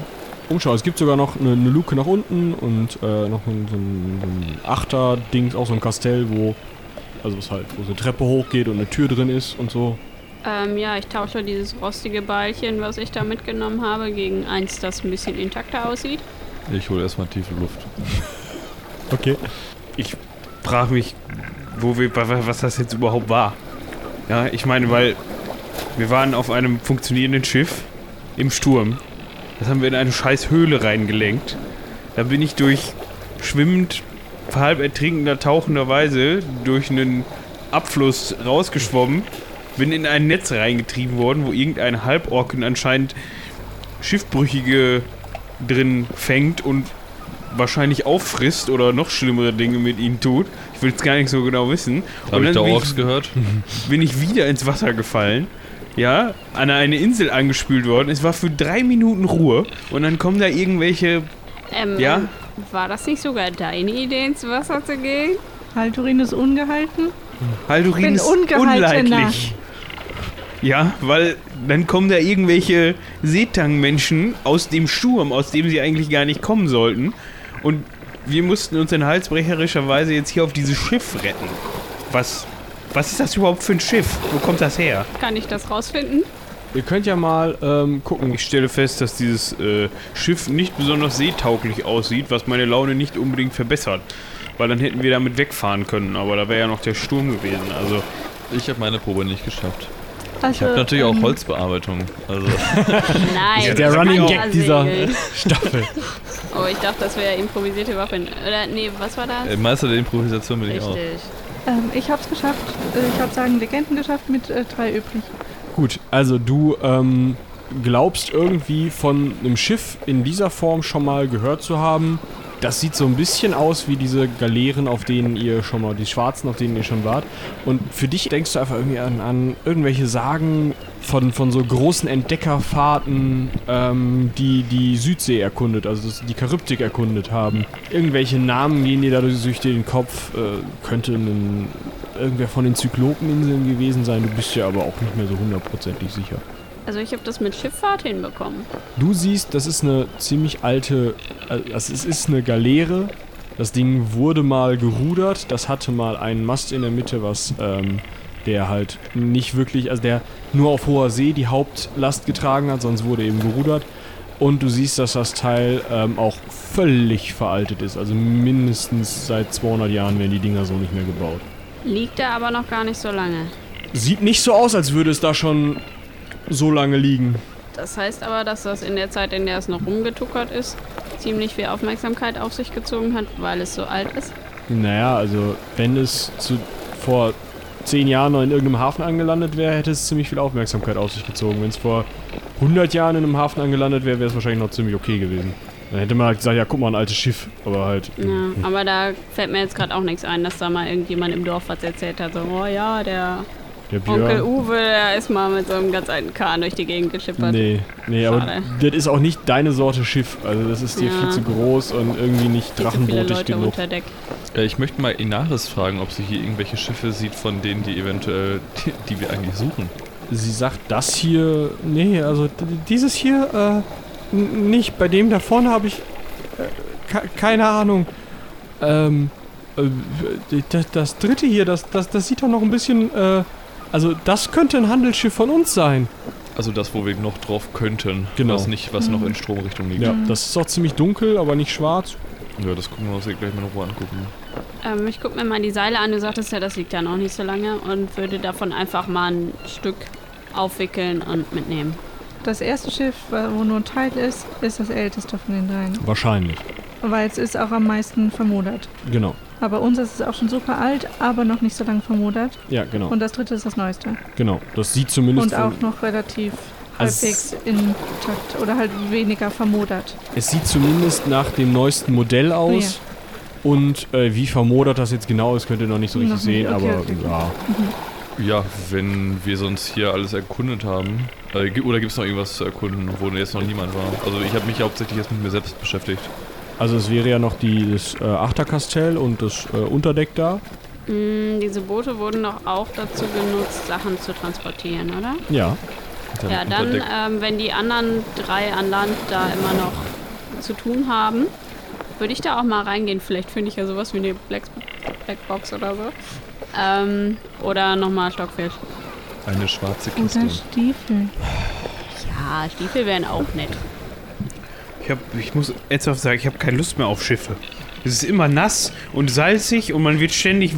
Speaker 1: umschauen. Es gibt sogar noch eine, eine Luke nach unten und äh, noch ein, so ein, so ein Achter-Dings, auch so ein Kastell, wo also was halt, wo so eine Treppe hochgeht und eine Tür drin ist und so.
Speaker 3: Ähm, ja, ich tausche dieses rostige Beilchen, was ich da mitgenommen habe, gegen eins, das ein bisschen intakter aussieht.
Speaker 4: Ich hole erstmal tiefe Luft.
Speaker 1: Okay.
Speaker 5: Frag mich, wo wir, wa- wa- was das jetzt überhaupt war. Ja, ich meine, weil wir waren auf einem funktionierenden Schiff im Sturm. Das haben wir in eine scheiß Höhle reingelenkt. Da bin ich durch schwimmend, halb ertrinkender, tauchender Weise durch einen Abfluss rausgeschwommen, bin in ein Netz reingetrieben worden, wo irgendein Halborken anscheinend Schiffbrüchige drin fängt und wahrscheinlich auffrisst oder noch schlimmere Dinge mit ihnen tut. Ich will es gar nicht so genau wissen.
Speaker 4: Habe ich da Orks gehört?
Speaker 5: bin ich wieder ins Wasser gefallen. Ja, an eine Insel angespült worden. Es war für drei Minuten Ruhe. Und dann kommen da irgendwelche.
Speaker 3: Ähm,
Speaker 5: Ja?
Speaker 3: War das nicht sogar deine Idee, ins Wasser zu gehen?
Speaker 2: Haldurin ist ungehalten.
Speaker 5: Haldurin ist unleidlich. Ja, weil dann kommen da irgendwelche Seetang-Menschen aus dem Sturm, aus dem sie eigentlich gar nicht kommen sollten. Und wir mussten uns in halsbrecherischerweise jetzt hier auf dieses Schiff retten. Was, was ist das überhaupt für ein Schiff? Wo kommt das her?
Speaker 3: Kann ich das rausfinden?
Speaker 1: Ihr könnt ja mal ähm, gucken.
Speaker 5: Ich stelle fest, dass dieses äh, Schiff nicht besonders seetauglich aussieht, was meine Laune nicht unbedingt verbessert. Weil dann hätten wir damit wegfahren können, aber da wäre ja noch der Sturm gewesen. Also,
Speaker 4: Ich habe meine Probe nicht geschafft.
Speaker 2: Also,
Speaker 4: Ich habe natürlich auch
Speaker 2: ähm,
Speaker 4: Holzbearbeitung. Also,
Speaker 3: Nein.
Speaker 1: Der
Speaker 3: das
Speaker 1: Running Gag
Speaker 3: ja
Speaker 1: dieser. Staffel.
Speaker 3: Oh, ich dachte, das wäre improvisierte Waffen. Oder, nee, was war das?
Speaker 4: Meister der Improvisation bin ich auch.
Speaker 3: Richtig.
Speaker 2: Ähm, ich hab's geschafft. Äh, Ich hab sagen Legenden geschafft mit äh, drei übrig.
Speaker 1: Gut, also du ähm, glaubst irgendwie von einem Schiff in dieser Form schon mal gehört zu haben. Das sieht so ein bisschen aus wie diese Galeeren, auf denen ihr schon mal, die schwarzen, auf denen ihr schon wart. Und für dich denkst du einfach irgendwie an, an irgendwelche Sagen von, von so großen Entdeckerfahrten, ähm, die die Südsee erkundet, also die Charybdik erkundet haben. Irgendwelche Namen gehen dir dadurch durch den Kopf. Äh, könnte ein, irgendwer von den Zyklopeninseln gewesen sein. Du bist ja aber auch nicht mehr so hundertprozentig sicher.
Speaker 3: Also ich habe das mit Schifffahrt hinbekommen.
Speaker 1: Du siehst, das ist eine ziemlich alte, also es ist- ist eine Galeere. Das Ding wurde mal gerudert. Das hatte mal einen Mast in der Mitte, was ähm, der halt nicht wirklich, also der nur auf hoher See die Hauptlast getragen hat, sonst wurde eben gerudert. Und du siehst, dass das Teil ähm, auch völlig veraltet ist. Also mindestens seit 200 Jahren werden die Dinger so nicht mehr gebaut.
Speaker 3: Liegt da aber noch gar nicht so lange.
Speaker 1: Sieht nicht so aus, als würde es da schon so lange liegen.
Speaker 3: Das heißt aber, dass das in der Zeit, in der es noch rumgetuckert ist, ziemlich viel Aufmerksamkeit auf sich gezogen hat, weil es so alt ist.
Speaker 1: Naja, also wenn es zu, vor zehn Jahren noch in irgendeinem Hafen angelandet wäre, hätte es ziemlich viel Aufmerksamkeit auf sich gezogen. Wenn es vor 100 Jahren in einem Hafen angelandet wäre, wäre es wahrscheinlich noch ziemlich okay gewesen. Dann hätte man halt gesagt, ja, guck mal, ein altes Schiff. Aber halt,
Speaker 3: Ja, aber da fällt mir jetzt gerade auch nichts ein, dass da mal irgendjemand im Dorf was erzählt hat. So, oh ja, der
Speaker 1: Der
Speaker 3: Onkel
Speaker 1: Björn.
Speaker 3: Uwe, der ist mal mit so einem ganz alten Kahn durch die Gegend geschippert.
Speaker 1: Nee, nee, aber
Speaker 3: Schade.
Speaker 1: das ist auch nicht deine Sorte Schiff. Also das ist dir
Speaker 3: Ja.
Speaker 1: viel zu groß und irgendwie nicht
Speaker 3: Viel viele
Speaker 1: drachenbootig genug.
Speaker 3: unter Deck.
Speaker 4: Äh, ich möchte mal Inaris fragen, ob sie hier irgendwelche Schiffe sieht, von denen, die eventuell, die, die wir eigentlich suchen.
Speaker 1: Sie sagt das hier. Nee, also dieses hier äh, nicht. Bei dem da vorne habe ich äh, ke- keine Ahnung. Ähm, äh, das, das dritte hier, das, das, das sieht doch noch ein bisschen. Äh, also das könnte ein Handelsschiff von uns sein.
Speaker 4: Also das, wo wir noch drauf könnten.
Speaker 1: Genau.
Speaker 4: Was nicht, was noch in Stromrichtung liegt.
Speaker 1: Ja, das ist auch ziemlich dunkel, aber nicht schwarz.
Speaker 4: Ja, das gucken wir uns gleich mal in Ruhe angucken.
Speaker 3: Ähm, ich gucke mir mal die Seile an. Du sagtest ja, das liegt ja noch nicht so lange. Und würde davon einfach mal ein Stück aufwickeln und mitnehmen.
Speaker 2: Das erste Schiff, wo nur ein Teil ist, ist das älteste von den dreien.
Speaker 1: Wahrscheinlich.
Speaker 2: Weil es ist auch am meisten vermodert.
Speaker 1: Genau.
Speaker 2: Aber uns ist es auch schon super alt, aber noch nicht so lange vermodert.
Speaker 1: Ja, genau.
Speaker 2: Und das dritte ist das neueste.
Speaker 1: genau. Das sieht zumindest.
Speaker 2: Und auch noch relativ
Speaker 1: Also
Speaker 2: halbwegs intakt oder halt weniger vermodert.
Speaker 1: Es sieht zumindest nach dem neuesten Modell aus. Und äh, wie vermodert das jetzt genau ist, könnt ihr noch nicht so richtig
Speaker 2: Noch
Speaker 1: sehen,
Speaker 2: okay,
Speaker 1: aber
Speaker 2: okay.
Speaker 1: ja.
Speaker 4: Ja, wenn wir sonst hier alles erkundet haben. Äh, oder gibt es noch irgendwas zu erkunden, wo jetzt noch niemand war? Also ich habe mich hauptsächlich jetzt mit mir selbst beschäftigt.
Speaker 1: Also es wäre ja noch die, das äh, Achterkastell und das äh, Unterdeck da.
Speaker 3: Mm, diese Boote wurden doch auch dazu genutzt, Sachen zu transportieren, oder?
Speaker 1: Ja.
Speaker 4: Dann
Speaker 3: ja, dann, ähm, wenn die anderen drei an Land da immer noch zu tun haben, würde ich da auch mal reingehen. Vielleicht finde ich ja sowas wie eine Black Blackbox oder so. Ähm, oder nochmal Stockfisch.
Speaker 4: eine schwarze Kiste.
Speaker 2: Oder Stiefel.
Speaker 3: Ja, Stiefel wären auch nett.
Speaker 5: Ich, hab, ich muss ernsthaft sagen, ich habe keine Lust mehr auf Schiffe. Es ist immer nass und salzig und man wird ständig.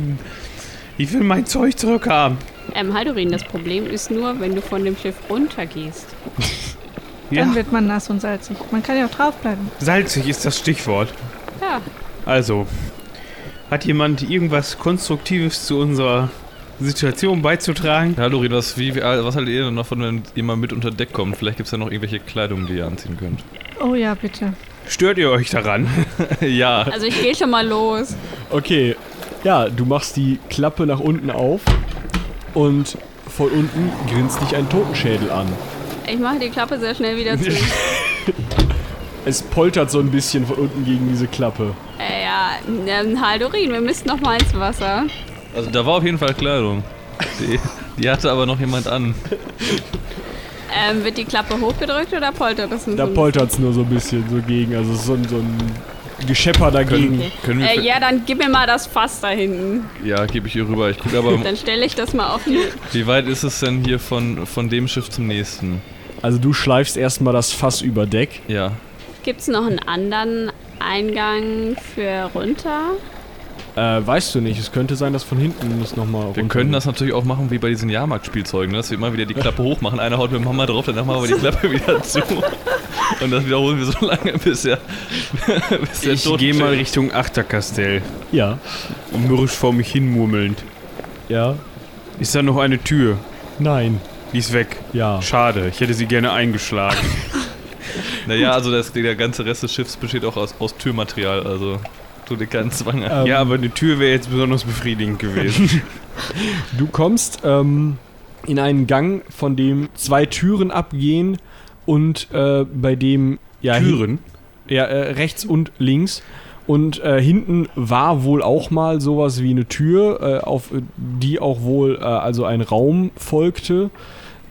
Speaker 5: Ich will mein Zeug zurückhaben.
Speaker 3: Ähm, Haldorin, das Problem ist nur, wenn du von dem Schiff runtergehst.
Speaker 2: Dann
Speaker 5: Ja,
Speaker 2: wird man nass und salzig. Man kann ja auch draufbleiben.
Speaker 5: salzig ist das Stichwort.
Speaker 3: Ja,
Speaker 5: Also, hat jemand irgendwas Konstruktives zu unserer Situation beizutragen?
Speaker 4: Ja, Lorin, was, wie, was haltet ihr denn davon, wenn ihr mal mit unter Deck kommt? Vielleicht gibt es ja noch irgendwelche Kleidung, die ihr anziehen könnt.
Speaker 2: Oh ja, bitte.
Speaker 5: Stört ihr euch daran?
Speaker 4: ja.
Speaker 3: also ich gehe schon mal los.
Speaker 1: Okay. Ja, du machst die Klappe nach unten auf und von unten grinst dich ein Totenschädel an.
Speaker 3: Ich mache die Klappe sehr schnell wieder zu.
Speaker 1: Es poltert so ein bisschen von unten gegen diese Klappe.
Speaker 3: äh, ja, ähm, Haldorin, wir müssen noch mal ins Wasser.
Speaker 4: Also da war auf jeden Fall Kleidung. Die, die hatte aber noch jemand an.
Speaker 3: Ähm, wird die Klappe hochgedrückt oder poltert das nur
Speaker 1: Da
Speaker 3: so? ein
Speaker 1: poltert es nur so ein bisschen so gegen. Also so ein, so ein Geschepper dagegen.
Speaker 3: bisschen?
Speaker 4: Können wir
Speaker 3: Äh, ja, dann gib mir mal das Fass da hinten.
Speaker 4: ja, gebe ich ihr rüber. Ich gucke aber,
Speaker 3: Dann stelle ich das mal auf die.
Speaker 4: wie weit ist es denn hier von, von dem Schiff zum nächsten?
Speaker 1: Also du schleifst erstmal das Fass über Deck.
Speaker 4: Ja.
Speaker 3: Gibt es noch einen anderen Eingang für runter?
Speaker 1: Äh, weißt du nicht, es könnte sein, dass von hinten das nochmal
Speaker 4: Wir können das natürlich auch machen wie bei diesen Jahrmarktspielzeugen, ne? dass wir immer wieder die Klappe hochmachen. Einer haut mit Hammer drauf, danach machen wir die Klappe wieder zu. Und das wiederholen wir so lange, bis er, bis der
Speaker 5: Ich gehe mal. Richtung Achterkastell.
Speaker 1: Ja,
Speaker 5: Mürrisch vor mich hin murmelnd.
Speaker 1: ja,
Speaker 5: Ist da noch eine Tür?
Speaker 1: nein,
Speaker 5: Die ist weg.
Speaker 1: ja.
Speaker 5: Schade, ich hätte sie gerne eingeschlagen.
Speaker 4: Naja, also das, der ganze Rest des Schiffs besteht auch aus, aus Türmaterial, also Zwang an.
Speaker 1: Ähm,
Speaker 5: ja, aber eine Tür wäre jetzt besonders befriedigend gewesen.
Speaker 1: Du kommst ähm, in einen Gang, von dem zwei Türen abgehen und äh, bei dem ja, hin-
Speaker 5: Türen?
Speaker 1: Ja, äh, rechts und links. Und äh, hinten war wohl auch mal sowas wie eine Tür, äh, auf die auch wohl äh, also ein Raum folgte.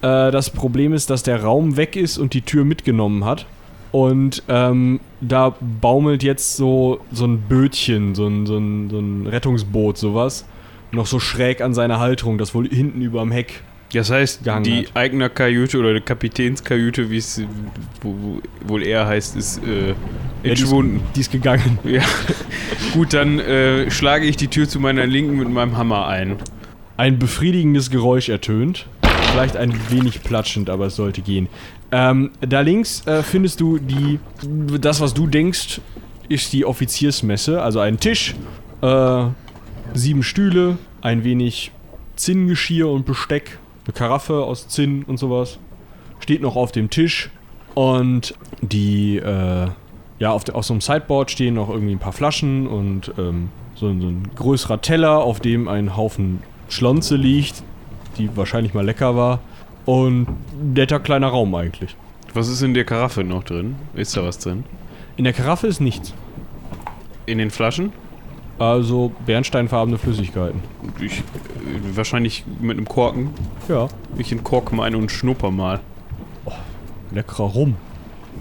Speaker 1: Äh, das Problem ist, dass der Raum weg ist und die Tür mitgenommen hat. Und ähm, da baumelt jetzt so, so ein Bötchen, so ein, so, ein, so ein Rettungsboot, sowas. Noch so schräg an seiner Halterung, das wohl hinten über dem Heck.
Speaker 5: Das heißt, die
Speaker 1: hat.
Speaker 5: eigene Kajüte oder die Kapitänskajüte, wie es wo, wo, wohl eher heißt, ist äh, entschwunden.
Speaker 1: Die ist gegangen.
Speaker 5: Ja. Gut, dann äh, schlage ich die Tür zu meiner Linken mit meinem Hammer ein.
Speaker 1: Ein befriedigendes Geräusch ertönt. Vielleicht ein wenig platschend, aber es sollte gehen. Ähm, da links äh, findest du die. Das, was du denkst, ist die Offiziersmesse. Also ein Tisch, äh, sieben Stühle, ein wenig Zinngeschirr und Besteck, eine Karaffe aus Zinn und sowas. Steht noch auf dem Tisch. Und die, äh, ja, auf, der, auf so einem Sideboard stehen noch irgendwie ein paar Flaschen und ähm, so, ein- so ein größerer Teller, auf dem ein Haufen Schlonze liegt, die wahrscheinlich mal lecker war. Und netter kleiner Raum eigentlich.
Speaker 5: Was ist in der Karaffe noch drin? Ist da was drin?
Speaker 1: In der Karaffe ist nichts.
Speaker 5: In den Flaschen?
Speaker 1: Also bernsteinfarbene Flüssigkeiten.
Speaker 5: Ich, wahrscheinlich mit einem Korken.
Speaker 1: Ja.
Speaker 5: Ich entkorke mal einen und schnupper mal.
Speaker 1: Leckerer Rum.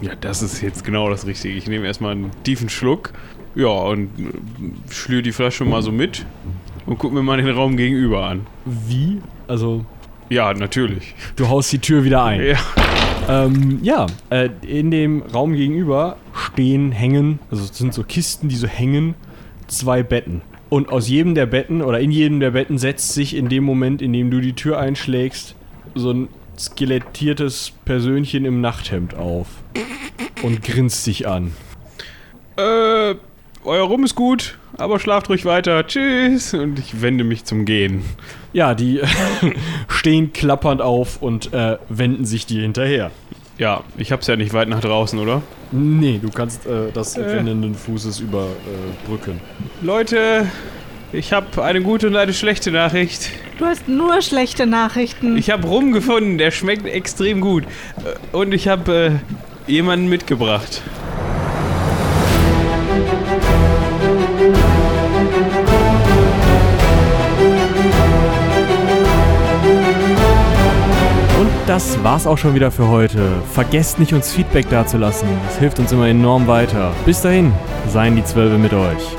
Speaker 5: Ja, das ist jetzt genau das Richtige. Ich nehme erstmal einen tiefen Schluck. Ja, und schlür die Flasche mal so mit und guck mir mal den Raum gegenüber an.
Speaker 1: Wie? Also,
Speaker 5: Ja, natürlich.
Speaker 1: du haust die Tür wieder ein.
Speaker 5: Ja.
Speaker 1: Ähm, ja, äh, in dem Raum gegenüber stehen, hängen, also es sind so Kisten, die so hängen, zwei Betten. Und aus jedem der Betten oder in jedem der Betten setzt sich in dem Moment, in dem du die Tür einschlägst, so ein skelettiertes Persönchen im Nachthemd auf. Und grinst dich an.
Speaker 5: Äh, euer Rum ist gut, aber schlaft ruhig weiter. Tschüss. Und ich wende mich zum Gehen.
Speaker 1: Ja, die stehen klappernd auf und äh, wenden sich dir hinterher.
Speaker 5: Ja, ich hab's ja nicht weit nach draußen, oder?
Speaker 1: Nee, du kannst äh, das wendenden Fußes überbrücken.
Speaker 5: Leute, ich habe eine gute und eine schlechte Nachricht.
Speaker 2: Du hast nur schlechte Nachrichten.
Speaker 5: Ich habe Rum gefunden, der schmeckt extrem gut. Äh, Und ich habe äh, jemanden mitgebracht.
Speaker 1: Das war's auch schon wieder für heute. Vergesst nicht, uns Feedback dazulassen. Das hilft uns immer enorm weiter. Bis dahin, seien die Zwölfe mit euch.